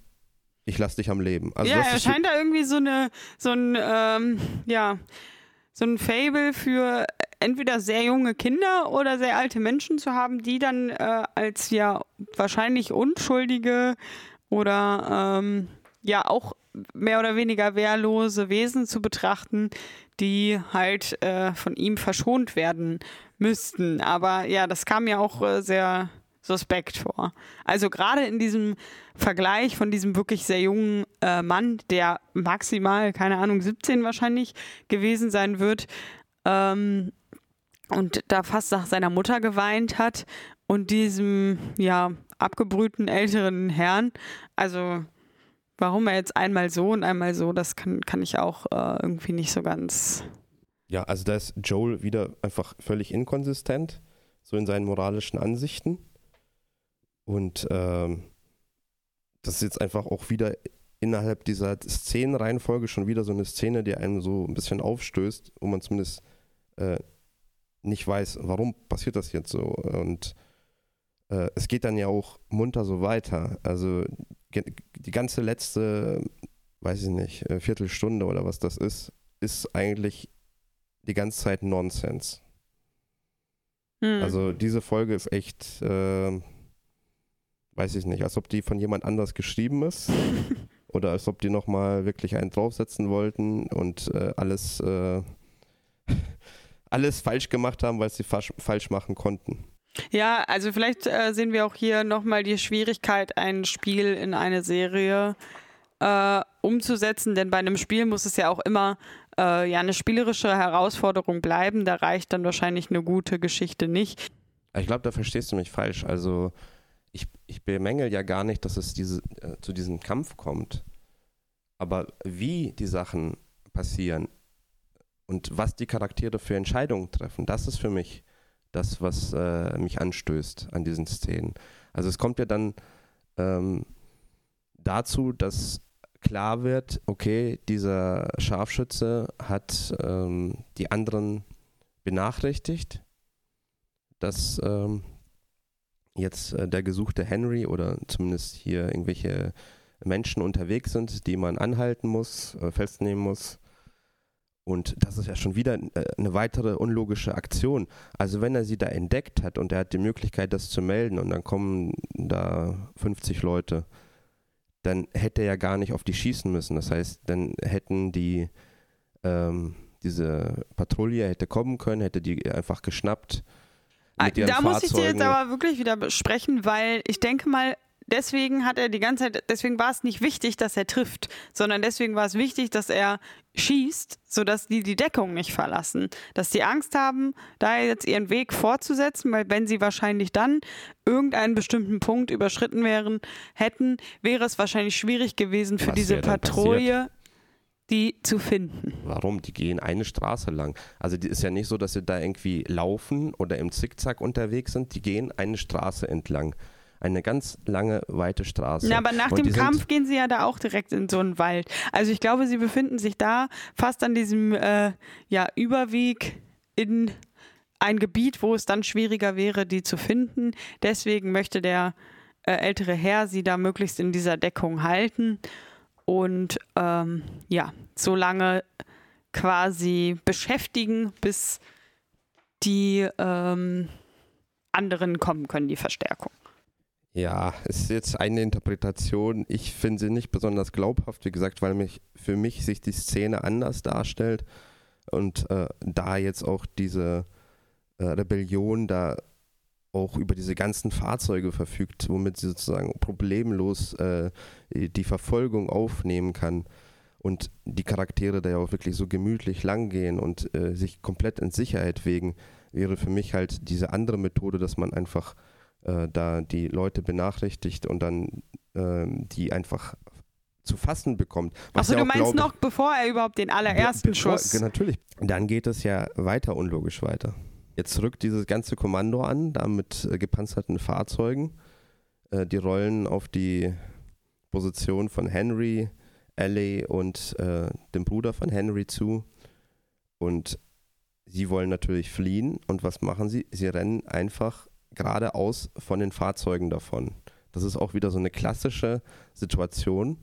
Ich lasse dich am Leben. Also ja, er scheint da irgendwie so eine so ein ähm, ja so ein Fable für entweder sehr junge Kinder oder sehr alte Menschen zu haben, die dann äh, als ja wahrscheinlich unschuldige oder ähm, ja auch mehr oder weniger wehrlose Wesen zu betrachten, die halt äh, von ihm verschont werden müssten. Aber ja, das kam mir auch äh, sehr suspekt vor. Also gerade in diesem Vergleich von diesem wirklich sehr jungen äh, Mann, der maximal, keine Ahnung, 17 wahrscheinlich gewesen sein wird, ähm, und da fast nach seiner Mutter geweint hat und diesem, ja, abgebrühten älteren Herrn. Also warum er jetzt einmal so und einmal so, das kann, kann ich auch äh, irgendwie nicht so ganz. Ja, also da ist Joel wieder einfach völlig inkonsistent, so in seinen moralischen Ansichten. Und ähm, das ist jetzt einfach auch wieder innerhalb dieser Szenenreihenfolge schon wieder so eine Szene, die einem so ein bisschen aufstößt, wo man zumindest äh, nicht weiß, warum passiert das jetzt so. Und äh, es geht dann ja auch munter so weiter. Also die ganze letzte, weiß ich nicht, äh, Viertelstunde oder was das ist, ist eigentlich die ganze Zeit Nonsens. Hm. Also diese Folge ist echt, äh, weiß ich nicht, als ob die von jemand anders geschrieben ist. oder als ob die nochmal wirklich einen draufsetzen wollten und äh, alles, äh, alles falsch gemacht haben, weil sie falsch machen konnten. Ja, also vielleicht äh, sehen wir auch hier nochmal die Schwierigkeit, ein Spiel in eine Serie äh, umzusetzen, denn bei einem Spiel muss es ja auch immer äh, ja eine spielerische Herausforderung bleiben. Da reicht dann wahrscheinlich eine gute Geschichte nicht. Ich glaube, da verstehst du mich falsch. Also ich, ich bemängel ja gar nicht, dass es diese, äh, zu diesem Kampf kommt. Aber wie die Sachen passieren und was die Charaktere für Entscheidungen treffen, das ist für mich das, was äh, mich anstößt an diesen Szenen. Also es kommt ja dann ähm, dazu, dass klar wird, okay, dieser Scharfschütze hat ähm, die anderen benachrichtigt, dass ähm, jetzt äh, der gesuchte Henry oder zumindest hier irgendwelche Menschen unterwegs sind, die man anhalten muss, äh, festnehmen muss und das ist ja schon wieder äh, eine weitere unlogische Aktion. Also wenn er sie da entdeckt hat und er hat die Möglichkeit, das zu melden und dann kommen da 50 Leute, dann hätte er ja gar nicht auf die schießen müssen. Das heißt, dann hätten die ähm, diese Patrouille hätte kommen können, hätte die einfach geschnappt. Ah, da muss ich dir jetzt aber wirklich wieder besprechen, weil ich denke mal, deswegen hat er die ganze Zeit, deswegen war es nicht wichtig, dass er trifft, sondern deswegen war es wichtig, dass er schießt, sodass die die Deckung nicht verlassen. Dass die Angst haben, da jetzt ihren Weg fortzusetzen, weil wenn sie wahrscheinlich dann irgendeinen bestimmten Punkt überschritten wären, hätten, wäre es wahrscheinlich schwierig gewesen für Was diese Patrouille die zu finden. Warum? Die gehen eine Straße lang. Also die ist ja nicht so, dass sie da irgendwie laufen oder im Zickzack unterwegs sind. Die gehen eine Straße entlang eine ganz lange, weite Straße. Ja, aber nach und dem Kampf gehen sie ja da auch direkt in so einen Wald. Also ich glaube, sie befinden sich da fast an diesem äh, ja, Überweg in ein Gebiet, wo es dann schwieriger wäre, die zu finden. Deswegen möchte der äh, ältere Herr sie da möglichst in dieser Deckung halten und ähm, ja, so lange quasi beschäftigen, bis die ähm, anderen kommen können, die Verstärkung. Ja, es ist jetzt eine Interpretation. Ich finde sie nicht besonders glaubhaft, wie gesagt, weil mich für mich sich die Szene anders darstellt und äh, da jetzt auch diese äh, Rebellion da auch über diese ganzen Fahrzeuge verfügt, womit sie sozusagen problemlos äh, die Verfolgung aufnehmen kann und die Charaktere da ja auch wirklich so gemütlich langgehen und äh, sich komplett in Sicherheit wägen, wäre für mich halt diese andere Methode, dass man einfach äh, da die Leute benachrichtigt und dann äh, die einfach zu fassen bekommt. Achso, ja du meinst noch, bevor er überhaupt den allerersten bevor, Schuss. Natürlich. Dann geht es ja weiter unlogisch weiter. Jetzt rückt dieses ganze Kommando an, da mit äh, gepanzerten Fahrzeugen. Äh, die rollen auf die Position von Henry, Ellie und äh, dem Bruder von Henry zu. Und sie wollen natürlich fliehen. Und was machen sie? Sie rennen einfach geradeaus von den Fahrzeugen davon. Das ist auch wieder so eine klassische Situation.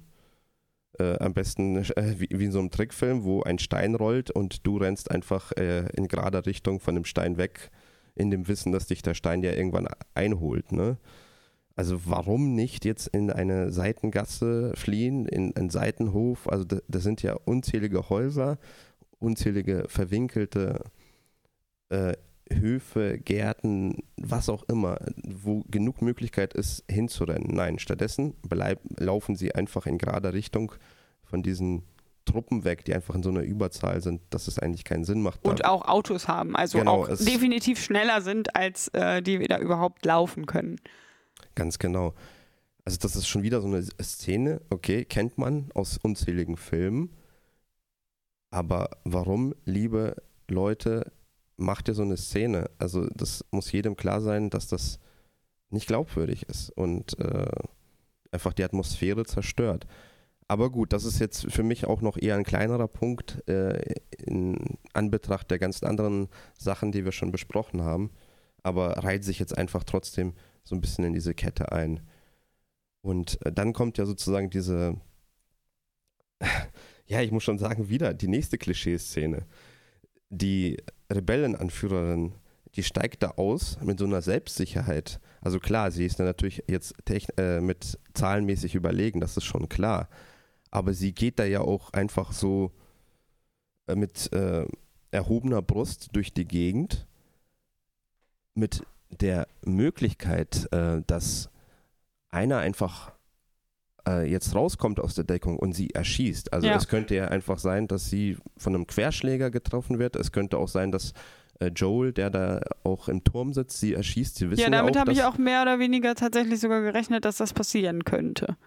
Äh, am besten äh, wie, wie, in so einem Trickfilm, wo ein Stein rollt und du rennst einfach äh, in gerader Richtung von dem Stein weg, in dem Wissen, dass dich der Stein ja irgendwann einholt. Ne? Also warum nicht jetzt in eine Seitengasse fliehen, in einen Seitenhof? Also da, da sind ja unzählige Häuser, unzählige verwinkelte äh, Höfe, Gärten, was auch immer, wo genug Möglichkeit ist, hinzurennen. Nein, stattdessen bleib, laufen sie einfach in gerader Richtung von diesen Truppen weg, die einfach in so einer Überzahl sind, dass es eigentlich keinen Sinn macht. Und auch Autos haben, also genau, auch definitiv schneller sind, als äh, die da überhaupt laufen können. Ganz genau. Also das ist schon wieder so eine Szene, okay, kennt man aus unzähligen Filmen, aber warum, liebe Leute, macht ihr so eine Szene? Also das muss jedem klar sein, dass das nicht glaubwürdig ist und äh, einfach die Atmosphäre zerstört. Aber gut, das ist jetzt für mich auch noch eher ein kleinerer Punkt äh, in Anbetracht der ganzen anderen Sachen, die wir schon besprochen haben. Aber reiht sich jetzt einfach trotzdem so ein bisschen in diese Kette ein. Und äh, dann kommt ja sozusagen diese, ja, ich muss schon sagen, wieder die nächste Klischeeszene. Die Rebellenanführerin, die steigt da aus mit so einer Selbstsicherheit. Also klar, sie ist dann natürlich jetzt äh, mit zahlenmäßig überlegen, das ist schon klar. Aber sie geht da ja auch einfach so äh, mit äh, erhobener Brust durch die Gegend, mit der Möglichkeit, äh, dass einer einfach äh, jetzt rauskommt aus der Deckung und sie erschießt. Also ja. es könnte ja einfach sein, dass sie von einem Querschläger getroffen wird. Es könnte auch sein, dass äh, Joel, der da auch im Turm sitzt, sie erschießt. Sie wissen ja, damit ja habe ich auch mehr oder weniger tatsächlich sogar gerechnet, dass das passieren könnte.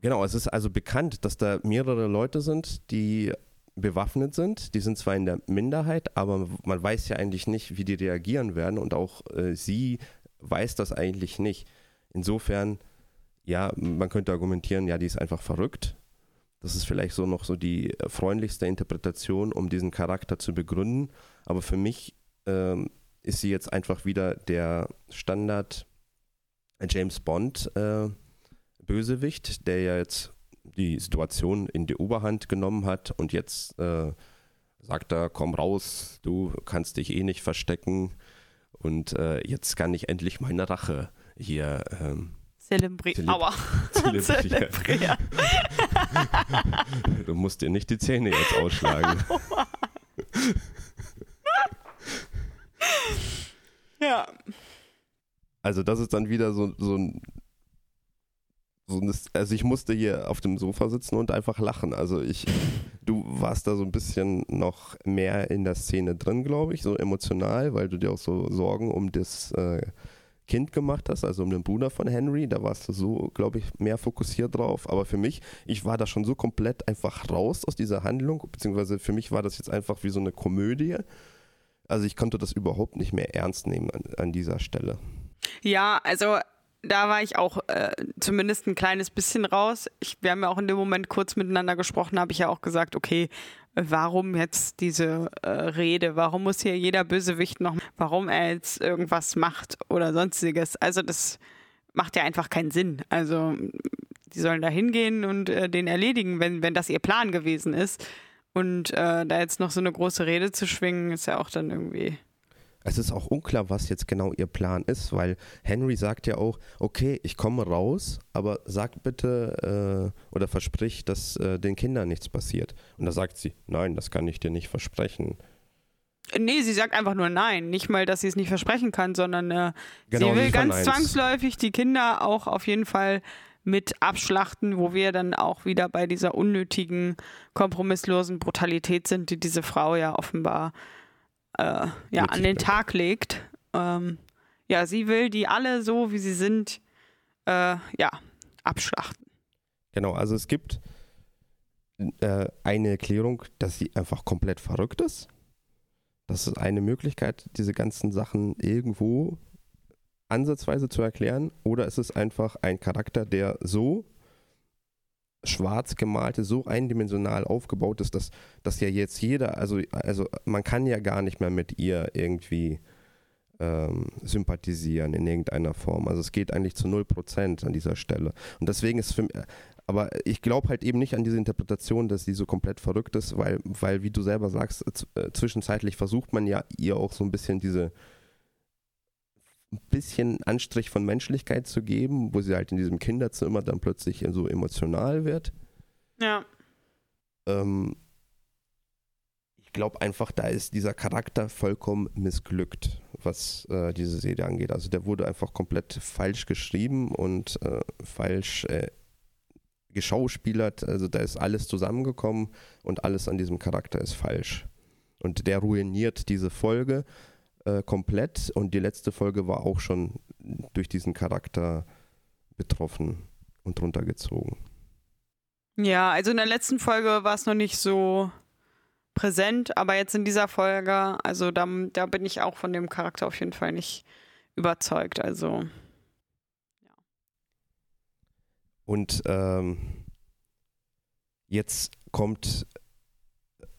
Genau, es ist also bekannt, dass da mehrere Leute sind, die bewaffnet sind. Die sind zwar in der Minderheit, aber man weiß ja eigentlich nicht, wie die reagieren werden und auch äh, sie weiß das eigentlich nicht. Insofern ja, man könnte argumentieren, ja, die ist einfach verrückt. Das ist vielleicht so noch so die äh, freundlichste Interpretation, um diesen Charakter zu begründen. Aber für mich ähm, ist sie jetzt einfach wieder der Standard James Bond äh, Bösewicht, der ja jetzt die Situation in die Oberhand genommen hat und jetzt äh, sagt er, komm raus, du kannst dich eh nicht verstecken und äh, jetzt kann ich endlich meine Rache hier ähm, Zelebrieren. Aua. Zelebrieren. du musst dir nicht die Zähne jetzt ausschlagen. ja. Also das ist dann wieder so, so ein so ein, also ich musste hier auf dem Sofa sitzen und einfach lachen. Also ich, du warst da so ein bisschen noch mehr in der Szene drin, glaube ich, so emotional, weil du dir auch so Sorgen um das äh, Kind gemacht hast, also um den Bruder von Henry, da warst du so, glaube ich, mehr fokussiert drauf. Aber für mich, ich war da schon so komplett einfach raus aus dieser Handlung, beziehungsweise für mich war das jetzt einfach wie so eine Komödie. Also ich konnte das überhaupt nicht mehr ernst nehmen an, an dieser Stelle. Ja, also da war ich auch äh, zumindest ein kleines bisschen raus. Ich, wir haben ja auch in dem Moment kurz miteinander gesprochen, habe ich ja auch gesagt, okay, warum jetzt diese äh, Rede? Warum muss hier jeder Bösewicht noch, warum er jetzt irgendwas macht oder sonstiges? Also das macht ja einfach keinen Sinn. Also die sollen da hingehen und äh, den erledigen, wenn, wenn das ihr Plan gewesen ist. Und äh, da jetzt noch so eine große Rede zu schwingen, ist ja auch dann irgendwie es ist auch unklar, was jetzt genau ihr Plan ist, weil Henry sagt ja auch, okay, ich komme raus, aber sag bitte äh, oder versprich, dass äh, den Kindern nichts passiert. Und da sagt sie, nein, das kann ich dir nicht versprechen. Nee, sie sagt einfach nur nein. Nicht mal, dass sie es nicht versprechen kann, sondern äh, Genau, sie will ganz zwangsläufig die Kinder auch auf jeden Fall mit abschlachten, wo wir dann auch wieder bei dieser unnötigen, kompromisslosen Brutalität sind, die diese Frau ja offenbar äh, ja, Mit an den. Tag legt. Ähm, ja, sie will die alle so, wie sie sind, äh, ja, abschlachten. Genau, also es gibt äh, eine Erklärung, dass sie einfach komplett verrückt ist. Das ist eine Möglichkeit, diese ganzen Sachen irgendwo ansatzweise zu erklären. Oder es ist einfach ein Charakter, der so schwarz gemalt ist, so eindimensional aufgebaut ist, dass, dass ja jetzt jeder, also, also man kann ja gar nicht mehr mit ihr irgendwie ähm, sympathisieren in irgendeiner Form. Also es geht eigentlich zu 0% an dieser Stelle. Und deswegen ist für mich, aber ich glaube halt eben nicht an diese Interpretation, dass sie so komplett verrückt ist, weil, weil wie du selber sagst, äh, zwischenzeitlich versucht man ja ihr auch so ein bisschen diese ein bisschen Anstrich von Menschlichkeit zu geben, wo sie halt in diesem Kinderzimmer dann plötzlich so emotional wird. Ja. Ähm, ich glaube einfach, da ist dieser Charakter vollkommen missglückt, was äh, diese Serie angeht. Also der wurde einfach komplett falsch geschrieben und äh, falsch äh, geschauspielert. Also da ist alles zusammengekommen und alles an diesem Charakter ist falsch. Und der ruiniert diese Folge äh, komplett und die letzte Folge war auch schon durch diesen Charakter betroffen und runtergezogen. Ja, also in der letzten Folge war es noch nicht so präsent, aber jetzt in dieser Folge, also da, da bin ich auch von dem Charakter auf jeden Fall nicht überzeugt. Also, Und ähm, jetzt kommt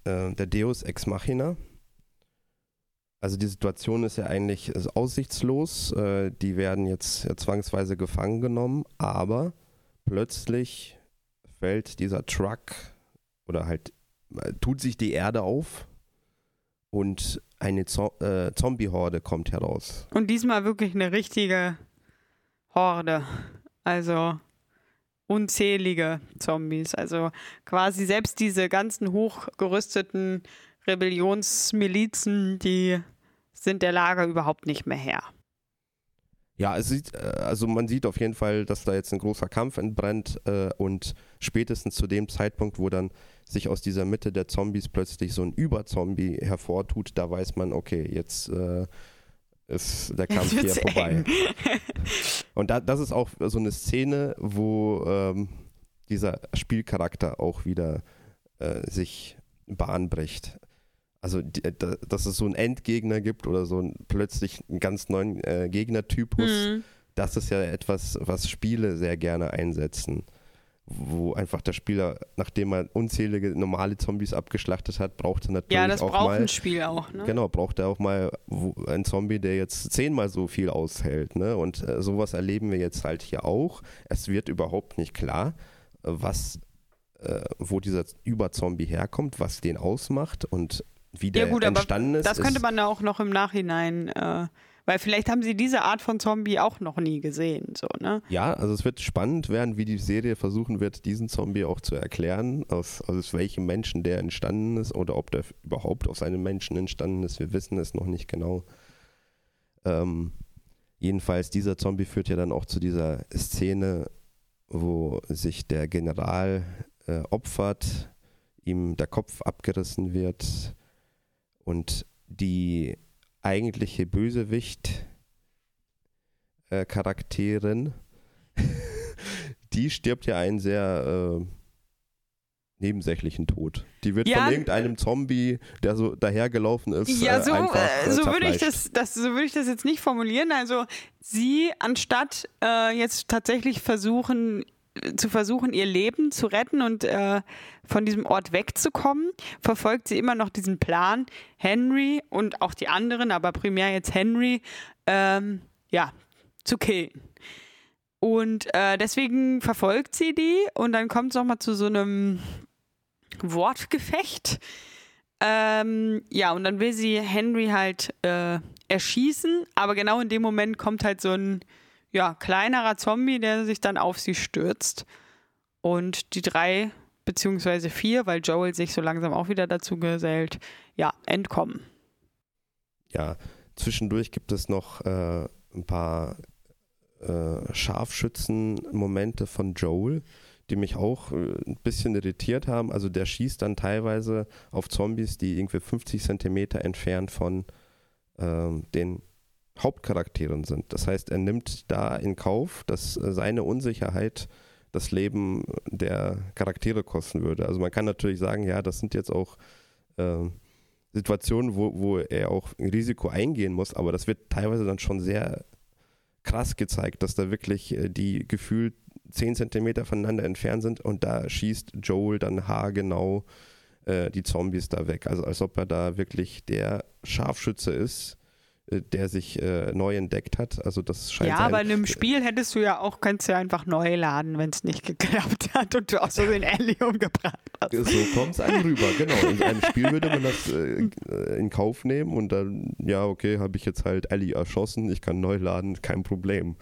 äh, der Deus Ex Machina. Also die Situation ist ja eigentlich ist aussichtslos. Äh, die werden jetzt äh, zwangsweise gefangen genommen, aber plötzlich fällt dieser Truck oder halt äh, tut sich die Erde auf und eine Zo äh, Zombie-Horde kommt heraus. und diesmal wirklich eine richtige Horde. Also unzählige Zombies. Also quasi selbst diese ganzen hochgerüsteten Rebellionsmilizen, die sind der Lage überhaupt nicht mehr her. Ja, es sieht, äh, also man sieht auf jeden Fall, dass da jetzt ein großer Kampf entbrennt äh, und spätestens zu dem Zeitpunkt, wo dann sich aus dieser Mitte der Zombies plötzlich so ein Überzombie hervortut, da weiß man, okay, jetzt äh, ist der Kampf hier vorbei. Und da, das ist auch so eine Szene, wo ähm, dieser Spielcharakter auch wieder äh, sich Bahn bricht. Also, äh, da, dass es so einen Endgegner gibt oder so einen, plötzlich einen ganz neuen äh, Gegnertypus, Hm. das ist ja etwas, was Spiele sehr gerne einsetzen. Wo einfach der Spieler, nachdem er unzählige normale Zombies abgeschlachtet hat, braucht er natürlich Ja, das auch braucht mal ein Spiel auch, ne? Genau, braucht er auch mal einen Zombie, der jetzt zehnmal so viel aushält. Ne? Und äh, sowas erleben wir jetzt halt hier auch. Es wird überhaupt nicht klar, was, äh, wo dieser Überzombie herkommt, was den ausmacht und wie der Ja, gut, aber entstanden ist. Das könnte man da auch noch im Nachhinein, äh, weil vielleicht haben sie diese Art von Zombie auch noch nie gesehen, so, ne? ja, also es wird spannend werden, wie die Serie versuchen wird, diesen Zombie auch zu erklären, aus, aus welchem Menschen der entstanden ist oder ob der überhaupt aus einem Menschen entstanden ist. Wir wissen es noch nicht genau. Ähm, jedenfalls, dieser Zombie führt ja dann auch zu dieser Szene, wo sich der General äh, opfert, ihm der Kopf abgerissen wird und die eigentliche Bösewicht äh, Charakterin, die stirbt ja einen sehr äh, nebensächlichen Tod. Die wird Ja, von irgendeinem Zombie, der so dahergelaufen ist, Ja, äh, so, einfach äh, äh, so würde ich das, das, so würde ich das jetzt nicht formulieren. Also sie, anstatt äh, jetzt tatsächlich versuchen, äh, zu versuchen, ihr Leben zu retten und äh, von diesem Ort wegzukommen, verfolgt sie immer noch diesen Plan, Henry und auch die anderen, aber primär jetzt Henry, ähm, ja, zu killen. Und äh, deswegen verfolgt sie die und dann kommt es nochmal zu so einem Wortgefecht. Ähm, ja, und dann will sie Henry halt äh, erschießen, aber genau in dem Moment kommt halt so ein ja, kleinerer Zombie, der sich dann auf sie stürzt. Und die drei, beziehungsweise vier, weil Joel sich so langsam auch wieder dazu gesellt, ja, entkommen. ja, zwischendurch gibt es noch äh, ein paar äh, Scharfschützen-Momente von Joel, die mich auch äh, ein bisschen irritiert haben. Also der schießt dann teilweise auf Zombies, die irgendwie 50 Zentimeter entfernt von ähm, den Hauptcharakteren sind. Das heißt, er nimmt da in Kauf, dass äh, seine Unsicherheit das Leben der Charaktere kosten würde. Also man kann natürlich sagen, ja, das sind jetzt auch äh, Situationen, wo, wo er auch ein Risiko eingehen muss, aber das wird teilweise dann schon sehr krass gezeigt, dass da wirklich äh, die gefühlt 10 Zentimeter voneinander entfernt sind und da schießt Joel dann haargenau äh, die Zombies da weg. Also als ob er da wirklich der Scharfschütze ist, der sich äh, neu entdeckt hat. Also das scheint Ja, aber in einem Spiel hättest du ja auch, könntest du ja einfach neu laden, wenn es nicht geklappt hat und du auch so den Ellie umgebracht hast. So kommt es einem rüber, genau. In einem Spiel würde man das äh, äh, in Kauf nehmen und dann, ja, okay, habe ich jetzt halt Ellie erschossen, ich kann neu laden, kein Problem.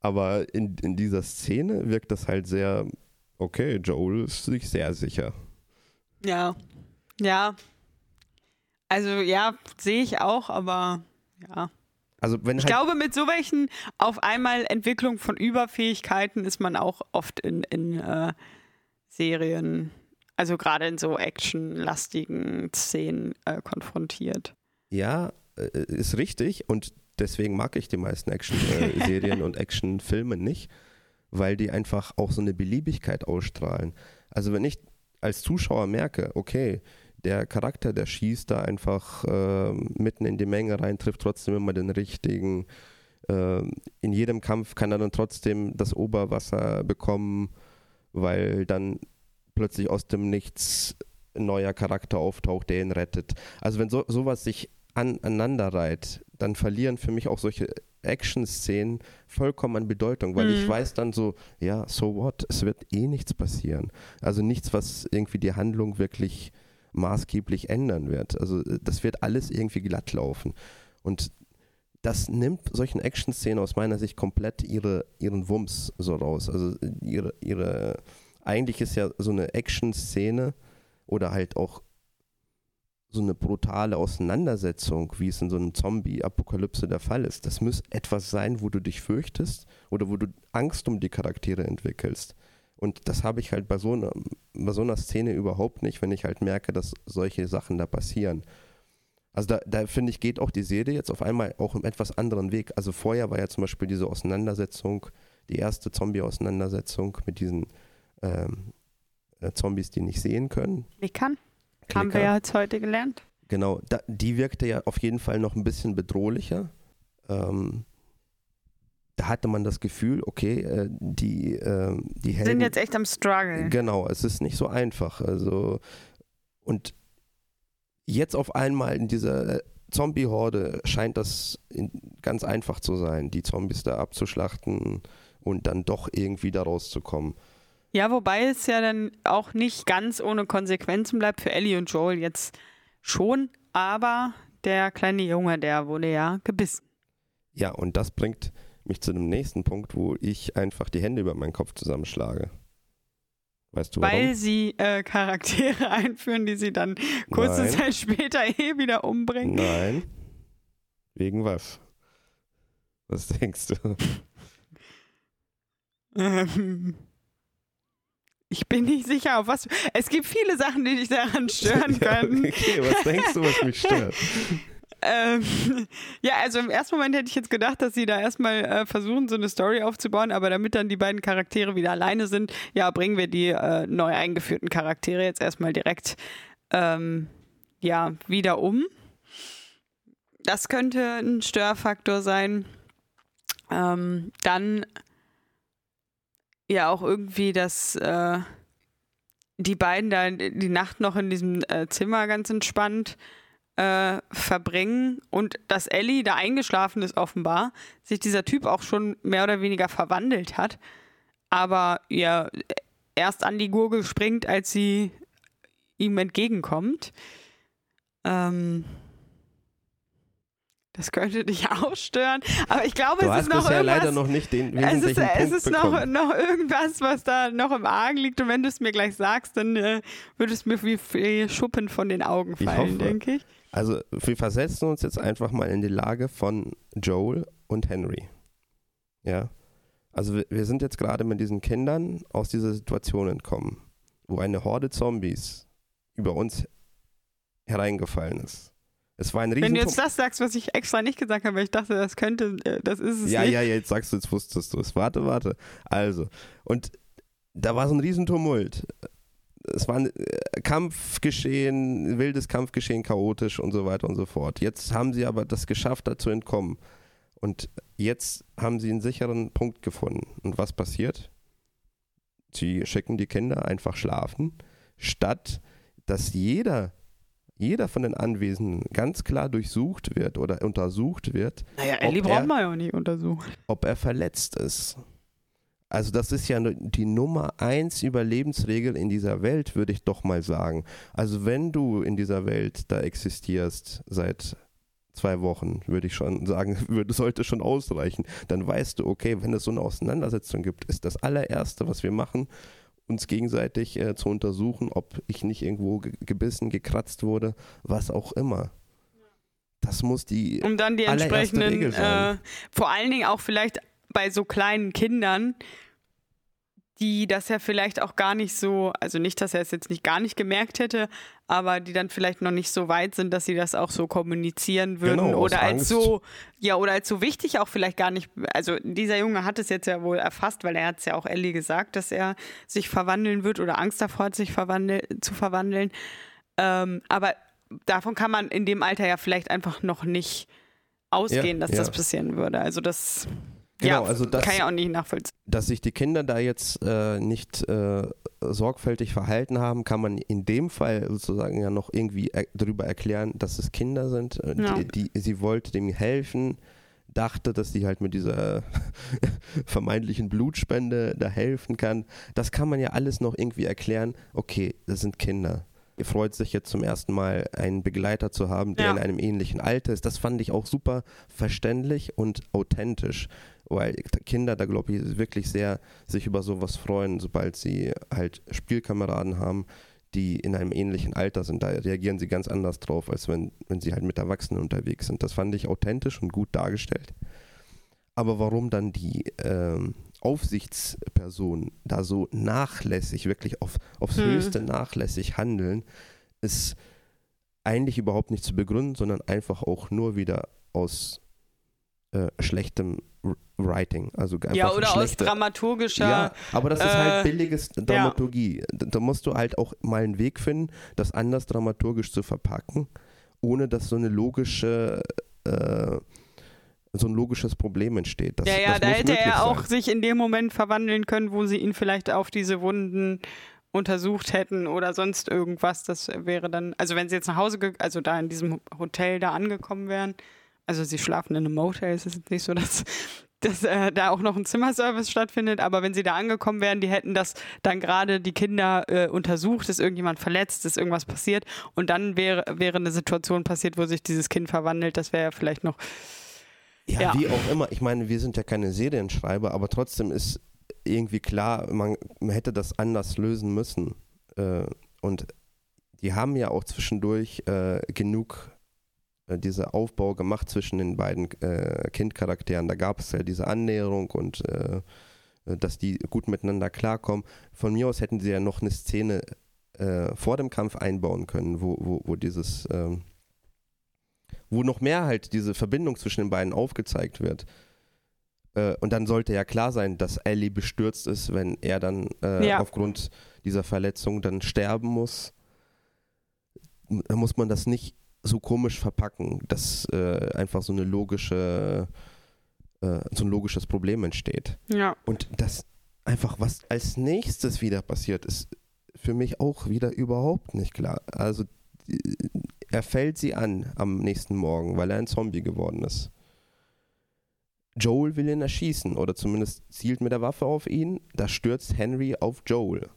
Aber in, in dieser Szene wirkt das halt sehr, okay, Joel ist sich sehr sicher. Ja, ja. Also ja, sehe ich auch, aber ja. Also wenn ich halt, glaube, mit so welchen auf einmal Entwicklung von Überfähigkeiten ist man auch oft in, in äh, Serien, also gerade in so actionlastigen Szenen äh, konfrontiert. Ja, äh, ist richtig und deswegen mag ich die meisten Action-Serien und Action-Filme nicht, weil die einfach auch so eine Beliebigkeit ausstrahlen. Also wenn ich als Zuschauer merke, okay, der Charakter, der schießt da einfach äh, mitten in die Menge rein, trifft trotzdem immer den richtigen. Äh, in jedem Kampf kann er dann trotzdem das Oberwasser bekommen, weil dann plötzlich aus dem Nichts ein neuer Charakter auftaucht, der ihn rettet. Also wenn so, sowas sich aneinander reiht, dann verlieren für mich auch solche Action-Szenen vollkommen an Bedeutung, weil mhm. ich weiß dann so, ja, so what, es wird eh nichts passieren. Also nichts, was irgendwie die Handlung wirklich maßgeblich ändern wird. Also äh, das wird alles irgendwie glatt laufen. Und das nimmt solchen Action-Szenen aus meiner Sicht komplett ihre, ihren Wumms so raus. Also äh, ihre, ihre, eigentlich ist ja so eine Action-Szene oder halt auch so eine brutale Auseinandersetzung, wie es in so einem Zombie-Apokalypse der Fall ist. Das muss etwas sein, wo du dich fürchtest oder wo du Angst um die Charaktere entwickelst. Und das habe ich halt bei so, einer, bei so einer Szene überhaupt nicht, wenn ich halt merke, dass solche Sachen da passieren. Also da, da finde ich, geht auch die Serie jetzt auf einmal auch einen etwas anderen Weg. Also vorher war ja zum Beispiel diese Auseinandersetzung, die erste Zombie-Auseinandersetzung mit diesen ähm, äh, Zombies, die nicht sehen können. Klickern. Klicker. Haben wir ja jetzt heute gelernt. Genau, da, die wirkte ja auf jeden Fall noch ein bisschen bedrohlicher. Ähm, da hatte man das Gefühl, okay, äh, die, äh, die Helden sind jetzt echt am Struggle. Genau, es ist nicht so einfach. Also und jetzt auf einmal in dieser Zombie-Horde scheint das ganz einfach zu sein, die Zombies da abzuschlachten und dann doch irgendwie da rauszukommen. Ja, wobei es ja dann auch nicht ganz ohne Konsequenzen bleibt für Ellie und Joel jetzt schon, aber der kleine Junge, der wurde ja gebissen. Ja, und das bringt mich zu dem nächsten Punkt, wo ich einfach die Hände über meinen Kopf zusammenschlage. Weißt du warum? Weil sie äh, Charaktere einführen, die sie dann kurze Nein. Zeit später eh wieder umbringen. Nein. Wegen was? Was denkst du? Ähm, ich bin nicht sicher, auf was. Es gibt viele Sachen, die dich daran stören können. Ja, okay, was denkst du, was mich stört? Ähm, ja, also im ersten Moment hätte ich jetzt gedacht, dass sie da erstmal äh, versuchen, so eine Story aufzubauen, aber damit dann die beiden Charaktere wieder alleine sind, ja, bringen wir die äh, neu eingeführten Charaktere jetzt erstmal direkt ähm, ja, wieder um. Das könnte ein Störfaktor sein. Ähm, dann ja auch irgendwie, dass äh, die beiden da die Nacht noch in diesem äh, Zimmer ganz entspannt äh, verbringen und dass Ellie da eingeschlafen ist offenbar, sich dieser Typ auch schon mehr oder weniger verwandelt hat, aber ihr erst an die Gurgel springt, als sie ihm entgegenkommt. Ähm, das könnte dich auch stören. Aber ich glaube, du es ist noch irgendwas. leider noch nicht den es ist, Punkt es ist noch, noch, irgendwas, was da noch im Argen liegt. Und wenn du es mir gleich sagst, dann äh, würde es mir wie, wie Schuppen von den Augen fallen, denke ich. Also wir versetzen uns jetzt einfach mal in die Lage von Joel und Henry. Ja. Also wir, wir sind jetzt gerade mit diesen Kindern aus dieser Situation entkommen, wo eine Horde Zombies über uns hereingefallen ist. Es war ein riesen Wenn du jetzt das sagst, was ich extra nicht gesagt habe, weil ich dachte, das könnte, äh, das ist es Ja, nicht. ja, ja, jetzt sagst du, jetzt wusstest du es. Warte, warte. Also, und da war so ein Riesentumult. Es war ein äh, Kampfgeschehen, wildes Kampfgeschehen, chaotisch und so weiter und so fort. Jetzt haben sie aber das geschafft, da zu entkommen. Und jetzt haben sie einen sicheren Punkt gefunden. Und was passiert? Sie schicken die Kinder einfach schlafen, statt dass jeder, jeder von den Anwesenden ganz klar durchsucht wird oder untersucht wird, Naja, Ellie braucht man ja auch nicht untersuchen. ob er verletzt ist. Also das ist ja die Nummer eins Überlebensregel in dieser Welt, würde ich doch mal sagen. Also wenn du in dieser Welt da existierst seit zwei Wochen, würde ich schon sagen, würde, sollte schon ausreichen. Dann weißt du, okay, wenn es so eine Auseinandersetzung gibt, ist das allererste, was wir machen, uns gegenseitig äh, zu untersuchen, ob ich nicht irgendwo ge gebissen, gekratzt wurde, was auch immer. Das muss die Um dann die entsprechenden, Regel sein. äh, vor allen Dingen auch vielleicht bei so kleinen Kindern, die das ja vielleicht auch gar nicht so, also nicht, dass er es jetzt nicht gar nicht gemerkt hätte, aber die dann vielleicht noch nicht so weit sind, dass sie das auch so kommunizieren würden Genau, oder als Angst. so, ja, oder als so wichtig auch vielleicht gar nicht, also dieser Junge hat es jetzt ja wohl erfasst, weil er hat es ja auch Ellie gesagt, dass er sich verwandeln wird oder Angst davor hat, sich verwandel zu verwandeln. Ähm, aber davon kann man in dem Alter ja vielleicht einfach noch nicht ausgehen, Ja, dass das ja. passieren würde. Also das, Genau, ja, also das- kann ja auch nicht nachvollziehen. dass sich die Kinder da jetzt äh, nicht äh, sorgfältig verhalten haben, kann man in dem Fall sozusagen ja noch irgendwie er darüber erklären, dass es Kinder sind. Äh, Ja. die, die, sie wollte dem helfen, dachte, dass sie halt mit dieser vermeintlichen Blutspende da helfen kann. Das kann man ja alles noch irgendwie erklären. Okay, das sind Kinder. Freut sich jetzt zum ersten Mal, einen Begleiter zu haben, der Ja. in einem ähnlichen Alter ist. Das fand ich auch super verständlich und authentisch, weil Kinder da, glaube ich, wirklich sehr sich über sowas freuen, sobald sie halt Spielkameraden haben, die in einem ähnlichen Alter sind. Da reagieren sie ganz anders drauf, als wenn, wenn sie halt mit Erwachsenen unterwegs sind. Das fand ich authentisch und gut dargestellt. Aber warum dann die ähm, Aufsichtspersonen da so nachlässig, wirklich auf, aufs Hm. Höchste nachlässig handeln, ist eigentlich überhaupt nicht zu begründen, sondern einfach auch nur wieder aus äh, schlechtem Writing. Also einfach Ja, oder aus dramaturgischer. ja, aber das ist äh, halt billiges Dramaturgie. Da, da musst du halt auch mal einen Weg finden, das anders dramaturgisch zu verpacken, ohne dass so eine logische, äh, so ein logisches Problem entsteht. Das, ja, ja, da hätte er auch sein. sich in dem Moment verwandeln können, wo sie ihn vielleicht auf diese Wunden untersucht hätten oder sonst irgendwas. Das wäre dann, also wenn sie jetzt nach Hause, also da in diesem Hotel da angekommen wären, also sie schlafen in einem Motel, es ist nicht so, dass, dass äh, da auch noch ein Zimmerservice stattfindet, aber wenn sie da angekommen wären, die hätten das dann gerade die Kinder äh, untersucht, ist irgendjemand verletzt, ist irgendwas passiert und dann wäre, wäre eine Situation passiert, wo sich dieses Kind verwandelt, das wäre ja vielleicht noch Ja, Ja. wie auch immer. Ich meine, wir sind ja keine Serienschreiber, aber trotzdem ist irgendwie klar, man, man hätte das anders lösen müssen. Äh, und die haben ja auch zwischendurch äh, genug äh, diese Aufbau gemacht zwischen den beiden äh, Kindcharakteren. Da gab es ja diese Annäherung und äh, dass die gut miteinander klarkommen. Von mir aus hätten sie ja noch eine Szene äh, vor dem Kampf einbauen können, wo, wo, wo dieses ähm, wo noch mehr halt diese Verbindung zwischen den beiden aufgezeigt wird. Äh, und dann sollte ja klar sein, dass Ellie bestürzt ist, wenn er dann äh, Ja. aufgrund dieser Verletzung dann sterben muss. Da muss man das nicht so komisch verpacken, dass äh, einfach so eine logische, äh, so ein logisches Problem entsteht. ja. Und das einfach, was als nächstes wieder passiert, ist für mich auch wieder überhaupt nicht klar. Also äh, er fällt sie an am nächsten Morgen, weil er ein Zombie geworden ist. Joel will ihn erschießen oder zumindest zielt mit der Waffe auf ihn. Da stürzt Henry auf Joel.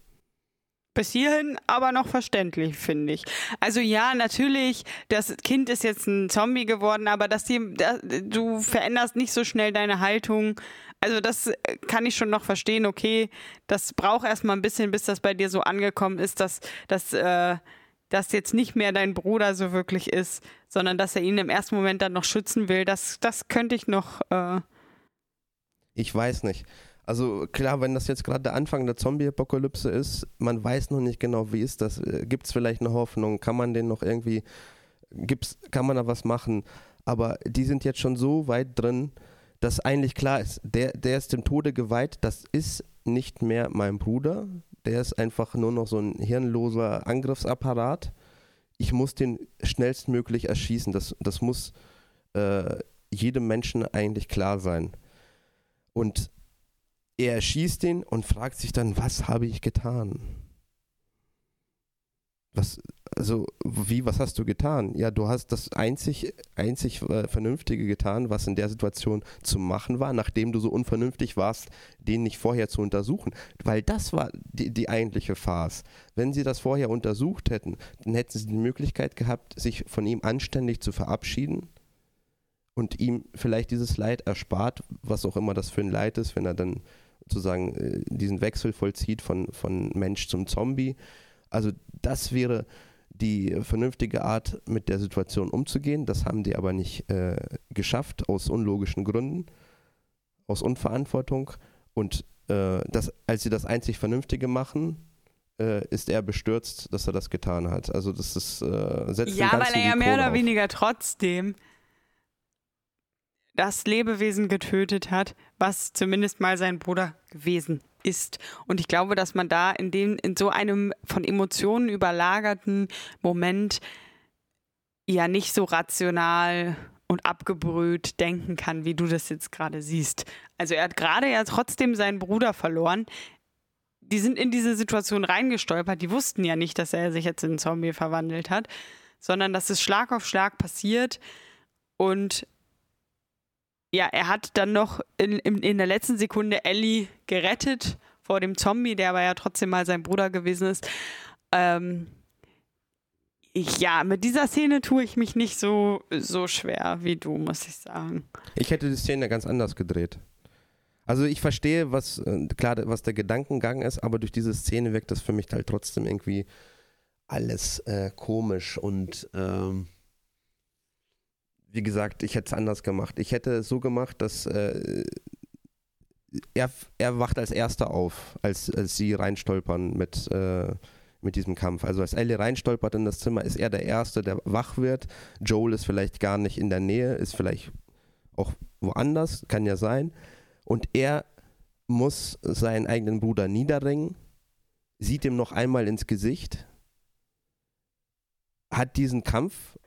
Bis hierhin aber noch verständlich, finde ich. Also ja, natürlich, das Kind ist jetzt ein Zombie geworden, aber dass die, da, du veränderst nicht so schnell deine Haltung. Also das äh, kann ich schon noch verstehen. Okay, das braucht erstmal ein bisschen, bis das bei dir so angekommen ist, dass, dass äh, das jetzt nicht mehr dein Bruder so wirklich ist, sondern dass er ihn im ersten Moment dann noch schützen will, das, das könnte ich noch. Äh ich weiß nicht. Also klar, wenn das jetzt gerade der Anfang der Zombie-Apokalypse ist, man weiß noch nicht genau, wie ist das. Äh, Gibt es vielleicht eine Hoffnung? Kann man den noch irgendwie, gibt's, kann man da was machen? Aber die sind jetzt schon so weit drin, dass eigentlich klar ist, der, der ist dem Tode geweiht, das ist nicht mehr mein Bruder, der ist einfach nur noch so ein hirnloser Angriffsapparat. Ich muss den schnellstmöglich erschießen. Das, das muss äh, jedem Menschen eigentlich klar sein. Und er erschießt ihn und fragt sich dann, was habe ich getan? Was, also, wie, was hast du getan? Ja, du hast das einzig, einzig äh, Vernünftige getan, was in der Situation zu machen war, nachdem du so unvernünftig warst, den nicht vorher zu untersuchen. Weil das war die, die eigentliche Farce. Wenn sie das vorher untersucht hätten, dann hätten sie die Möglichkeit gehabt, sich von ihm anständig zu verabschieden und ihm vielleicht dieses Leid erspart, was auch immer das für ein Leid ist, wenn er dann sozusagen äh, diesen Wechsel vollzieht von, von Mensch zum Zombie. Also das wäre die vernünftige Art, mit der Situation umzugehen. Das haben die aber nicht äh, geschafft, aus unlogischen Gründen, aus Unverantwortung. Und äh, das, als sie das einzig Vernünftige machen, äh, ist er bestürzt, dass er das getan hat. Also das ist äh, setzt Ja, weil er ja mehr oder auf. weniger trotzdem das Lebewesen getötet hat, was zumindest mal sein Bruder gewesen ist. Und ich glaube, dass man da in, dem, in so einem von Emotionen überlagerten Moment ja nicht so rational und abgebrüht denken kann, wie du das jetzt gerade siehst. Also er hat gerade ja trotzdem seinen Bruder verloren. Die sind in diese Situation reingestolpert. Die wussten ja nicht, dass er sich jetzt in einen Zombie verwandelt hat, sondern dass es Schlag auf Schlag passiert. Und ja, er hat dann noch in, in, in der letzten Sekunde Ellie gerettet vor dem Zombie, der aber ja trotzdem mal sein Bruder gewesen ist. Ähm, ja, mit dieser Szene tue ich mich nicht so, so schwer wie du, muss ich sagen. Ich hätte die Szene ganz anders gedreht. Also ich verstehe, was äh, klar, was der Gedankengang ist, aber durch diese Szene wirkt das für mich halt trotzdem irgendwie alles äh, komisch und ähm, wie gesagt, ich hätte es anders gemacht. Ich hätte es so gemacht, dass äh, er, er wacht als erster auf, als, als sie reinstolpern mit, äh, mit diesem Kampf. Also als Ellie reinstolpert in das Zimmer, ist er der Erste, der wach wird. Joel ist vielleicht gar nicht in der Nähe, ist vielleicht auch woanders, kann ja sein. Und er muss seinen eigenen Bruder niederringen, sieht ihm noch einmal ins Gesicht, hat diesen Kampf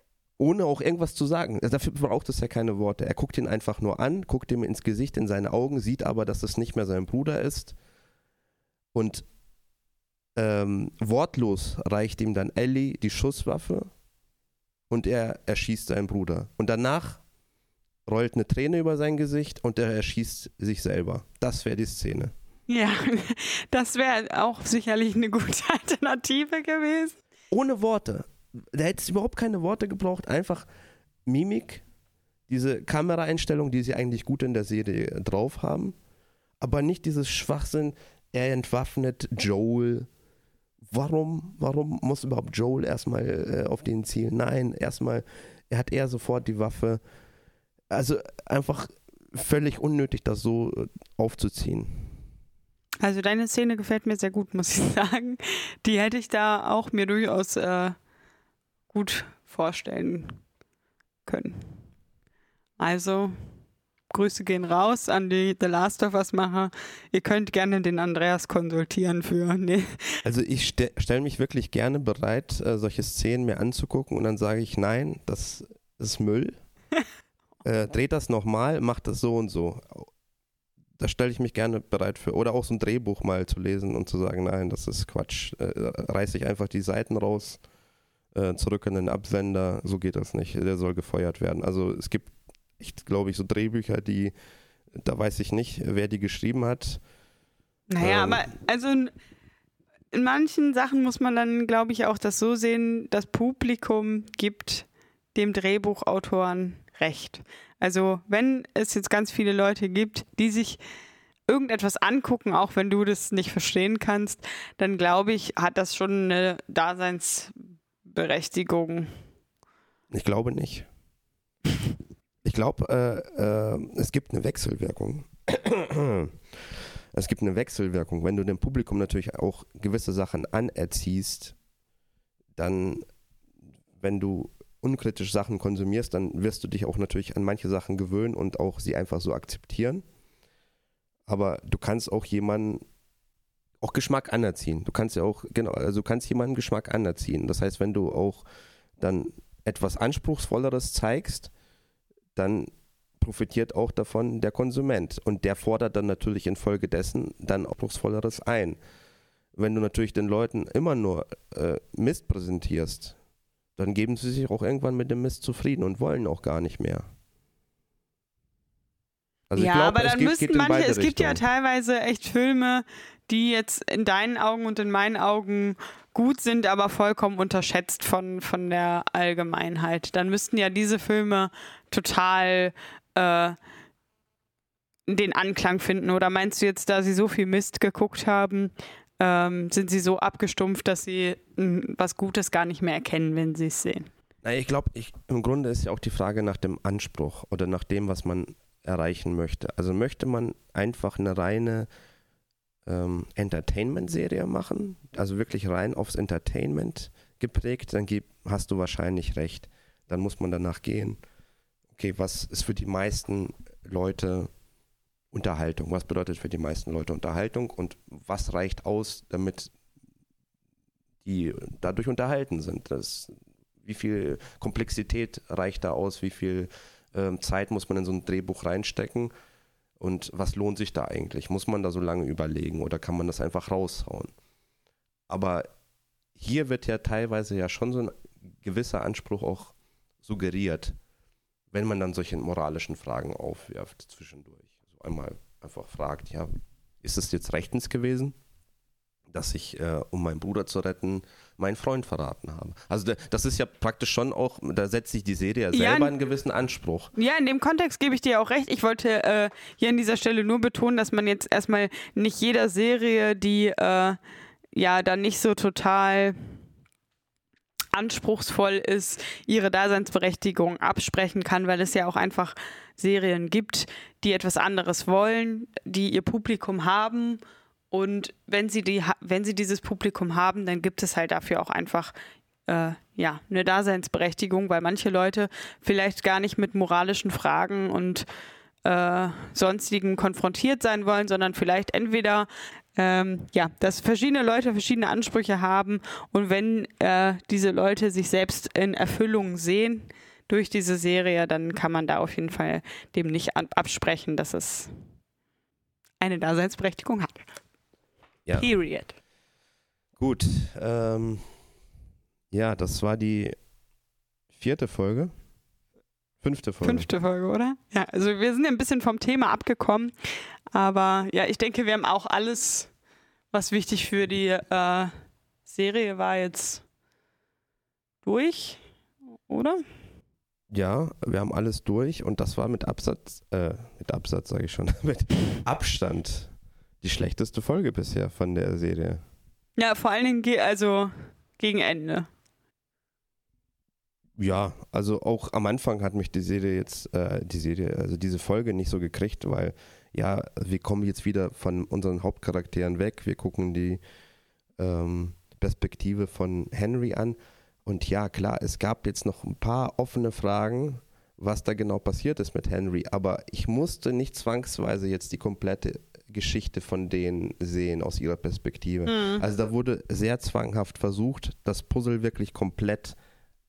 ohne auch irgendwas zu sagen. Also dafür braucht es ja keine Worte. Er guckt ihn einfach nur an, guckt ihm ins Gesicht, in seine Augen, sieht aber, dass es nicht mehr sein Bruder ist. Und ähm, wortlos reicht ihm dann Ellie die Schusswaffe und er erschießt seinen Bruder. Und danach rollt eine Träne über sein Gesicht und er erschießt sich selber. Das wäre die Szene. Ja, das wäre auch sicherlich eine gute Alternative gewesen. Ohne Worte da hätte es überhaupt keine Worte gebraucht, einfach Mimik, diese Kameraeinstellung, die sie eigentlich gut in der Serie drauf haben, aber nicht dieses Schwachsinn, er entwaffnet Joel. Warum, warum muss überhaupt Joel erstmal äh, auf den zielen? Nein, erstmal, er hat er sofort die Waffe. Also einfach völlig unnötig, das so äh, aufzuziehen. Also deine Szene gefällt mir sehr gut, muss ich sagen. Die hätte ich da auch mir durchaus äh, gut vorstellen können. Also, Grüße gehen raus an die The Last of Us Macher. Ihr könnt gerne den Andreas konsultieren für. Nee. Also ich ste stelle mich wirklich gerne bereit, äh, solche Szenen mir anzugucken und dann sage ich, nein, das ist Müll. äh, dreht das nochmal, macht das so und so. Da stelle ich mich gerne bereit für. Oder auch so ein Drehbuch mal zu lesen und zu sagen, nein, das ist Quatsch. Äh, reiße ich einfach die Seiten raus äh, zurück an den Absender. So geht das nicht. Der soll gefeuert werden. Also es gibt echt, glaube ich, so Drehbücher, die, da weiß ich nicht, wer die geschrieben hat. Naja, ähm, aber also in, in manchen Sachen muss man dann, glaube ich, auch das so sehen, das Publikum gibt dem Drehbuchautoren recht. Also wenn es jetzt ganz viele Leute gibt, die sich irgendetwas angucken, auch wenn du das nicht verstehen kannst, dann glaube ich, hat das schon eine Daseins Berechtigung. Ich glaube nicht. Ich glaube, äh, äh, es gibt eine Wechselwirkung. es gibt eine Wechselwirkung. Wenn du dem Publikum natürlich auch gewisse Sachen anerziehst, dann, wenn du unkritisch Sachen konsumierst, dann wirst du dich auch natürlich an manche Sachen gewöhnen und auch sie einfach so akzeptieren. Aber du kannst auch jemanden auch Geschmack anerziehen. Du kannst ja auch, genau, also du kannst jemanden Geschmack anerziehen. Das heißt, wenn du auch dann etwas Anspruchsvolleres zeigst, dann profitiert auch davon der Konsument. Und der fordert dann natürlich infolgedessen dann Anspruchsvolleres ein. Wenn du natürlich den Leuten immer nur äh, Mist präsentierst, dann geben sie sich auch irgendwann mit dem Mist zufrieden und wollen auch gar nicht mehr. Also ja, glaub, aber dann geht, müssten manche, es gibt ja teilweise echt Filme, die jetzt in deinen Augen und in meinen Augen gut sind, aber vollkommen unterschätzt von, von der Allgemeinheit. Dann müssten ja diese Filme total äh, den Anklang finden. Oder meinst du jetzt, da sie so viel Mist geguckt haben, ähm, sind sie so abgestumpft, dass sie m, was Gutes gar nicht mehr erkennen, wenn sie es sehen? Na, ich glaube, im Grunde ist ja auch die Frage nach dem Anspruch oder nach dem, was man erreichen möchte. Also möchte man einfach eine reine ähm, Entertainment-Serie machen, also wirklich rein aufs Entertainment geprägt, dann hast du wahrscheinlich recht. Dann muss man danach gehen, okay, was ist für die meisten Leute Unterhaltung? Was bedeutet für die meisten Leute Unterhaltung und was reicht aus, damit die dadurch unterhalten sind? Das, wie viel Komplexität reicht da aus? Wie viel ähm, Zeit muss man in so ein Drehbuch reinstecken? Und was lohnt sich da eigentlich? Muss man da so lange überlegen oder kann man das einfach raushauen? Aber hier wird ja teilweise ja schon so ein gewisser Anspruch auch suggeriert, wenn man dann solche moralischen Fragen aufwirft zwischendurch. Also einmal einfach fragt, ja, ist es jetzt rechtens gewesen? Dass ich, äh, um meinen Bruder zu retten, meinen Freund verraten habe. Also das ist ja praktisch schon auch, da setzt sich die Serie ja selber ja, einen gewissen Anspruch. Ja, in dem Kontext gebe ich dir auch recht. Ich wollte äh, hier an dieser Stelle nur betonen, dass man jetzt erstmal nicht jeder Serie, die äh, ja dann nicht so total anspruchsvoll ist, ihre Daseinsberechtigung absprechen kann, weil es ja auch einfach Serien gibt, die etwas anderes wollen, die ihr Publikum haben und wenn sie, die, wenn sie dieses Publikum haben, dann gibt es halt dafür auch einfach äh, ja, eine Daseinsberechtigung, weil manche Leute vielleicht gar nicht mit moralischen Fragen und äh, sonstigen konfrontiert sein wollen, sondern vielleicht entweder ähm, ja, dass verschiedene Leute verschiedene Ansprüche haben und wenn äh, diese Leute sich selbst in Erfüllung sehen durch diese Serie, dann kann man da auf jeden Fall dem nicht absprechen, dass es eine Daseinsberechtigung hat. Ja. Period. Gut. Ähm, ja, das war die vierte Folge. Fünfte Folge. Fünfte Folge, oder? Ja, also wir sind ein bisschen vom Thema abgekommen. Aber ja, ich denke, wir haben auch alles, was wichtig für die äh, Serie war, jetzt durch, oder? Ja, wir haben alles durch und das war mit Absatz, äh, mit Absatz sage ich schon, mit Abstand die schlechteste Folge bisher von der Serie. Ja, vor allen Dingen also gegen Ende. Ja, also auch am Anfang hat mich die Serie jetzt, äh, die Serie, also diese Folge nicht so gekriegt, weil ja, wir kommen jetzt wieder von unseren Hauptcharakteren weg, wir gucken die ähm, Perspektive von Henry an und ja, klar, es gab jetzt noch ein paar offene Fragen, was da genau passiert ist mit Henry, aber ich musste nicht zwangsweise jetzt die komplette Geschichte von denen sehen aus ihrer Perspektive. Mhm. Also da wurde sehr zwanghaft versucht, das Puzzle wirklich komplett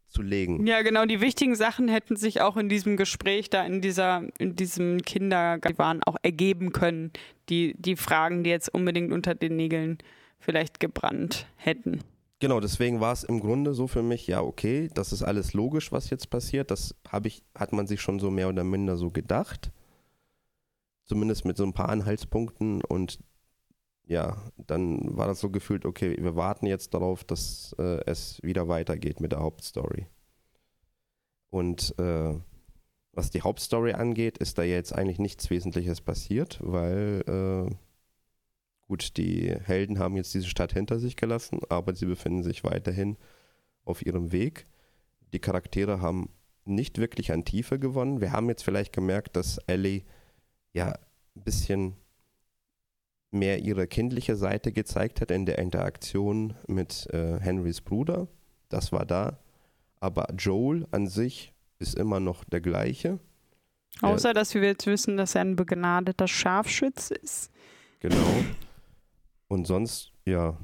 zu legen. Ja, genau. Die wichtigen Sachen hätten sich auch in diesem Gespräch da in dieser, in diesem Kindergarten auch ergeben können. Die, die Fragen, die jetzt unbedingt unter den Nägeln vielleicht gebrannt hätten. Genau, deswegen war es im Grunde so für mich, ja, okay, das ist alles logisch, was jetzt passiert. Das habe ich, hat man sich schon so mehr oder minder so gedacht zumindest mit so ein paar Anhaltspunkten und ja, dann war das so gefühlt, okay, wir warten jetzt darauf, dass äh, es wieder weitergeht mit der Hauptstory. Und äh, was die Hauptstory angeht, ist da jetzt eigentlich nichts Wesentliches passiert, weil äh, gut, die Helden haben jetzt diese Stadt hinter sich gelassen, aber sie befinden sich weiterhin auf ihrem Weg. Die Charaktere haben nicht wirklich an Tiefe gewonnen. Wir haben jetzt vielleicht gemerkt, dass Ellie ja ein bisschen mehr ihre kindliche Seite gezeigt hat in der Interaktion mit äh, Henrys Bruder. Das war da. Aber Joel an sich ist immer noch der gleiche. Außer, der, dass wir jetzt wissen, dass er ein begnadeter Scharfschütz ist. Genau. Und sonst, ja,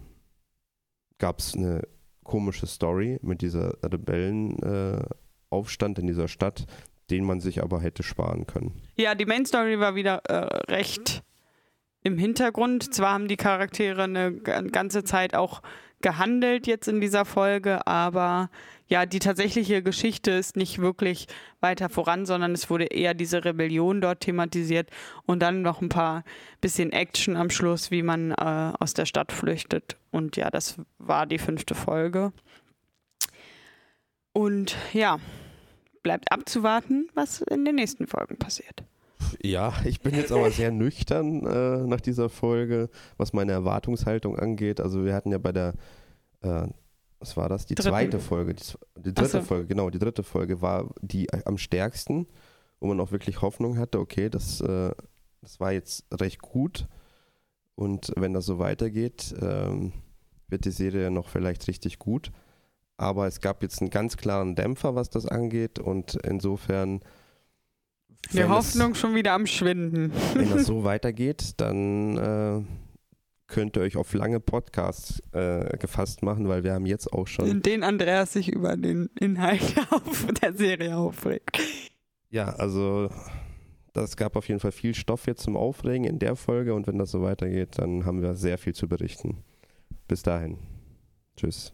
gab es eine komische Story mit dieser Rebellenaufstand äh, in dieser Stadt, den man sich aber hätte sparen können. Ja, die Main Story war wieder äh, recht im Hintergrund. Zwar haben die Charaktere eine ganze Zeit auch gehandelt jetzt in dieser Folge, aber ja, die tatsächliche Geschichte ist nicht wirklich weiter voran, sondern es wurde eher diese Rebellion dort thematisiert und dann noch ein paar bisschen Action am Schluss, wie man äh, aus der Stadt flüchtet. Und ja, das war die fünfte Folge. Und ja, bleibt abzuwarten, was in den nächsten Folgen passiert. Ja, ich bin jetzt aber sehr nüchtern äh, nach dieser Folge, was meine Erwartungshaltung angeht. Also wir hatten ja bei der, äh, was war das? Die Dritten. zweite Folge, die, die dritte so. Folge, genau, die dritte Folge war die am stärksten, wo man auch wirklich Hoffnung hatte, okay, das, äh, das war jetzt recht gut. Und wenn das so weitergeht, ähm, wird die Serie noch vielleicht richtig gut. Aber es gab jetzt einen ganz klaren Dämpfer, was das angeht. Und insofern die Hoffnung es, schon wieder am Schwinden. Wenn das so weitergeht, dann äh, könnt ihr euch auf lange Podcasts äh, gefasst machen, weil wir haben jetzt auch schon. In den Andreas sich über den Inhalt auf der Serie aufregt. Ja, also das gab auf jeden Fall viel Stoff jetzt zum Aufregen in der Folge und wenn das so weitergeht, dann haben wir sehr viel zu berichten. Bis dahin. Tschüss.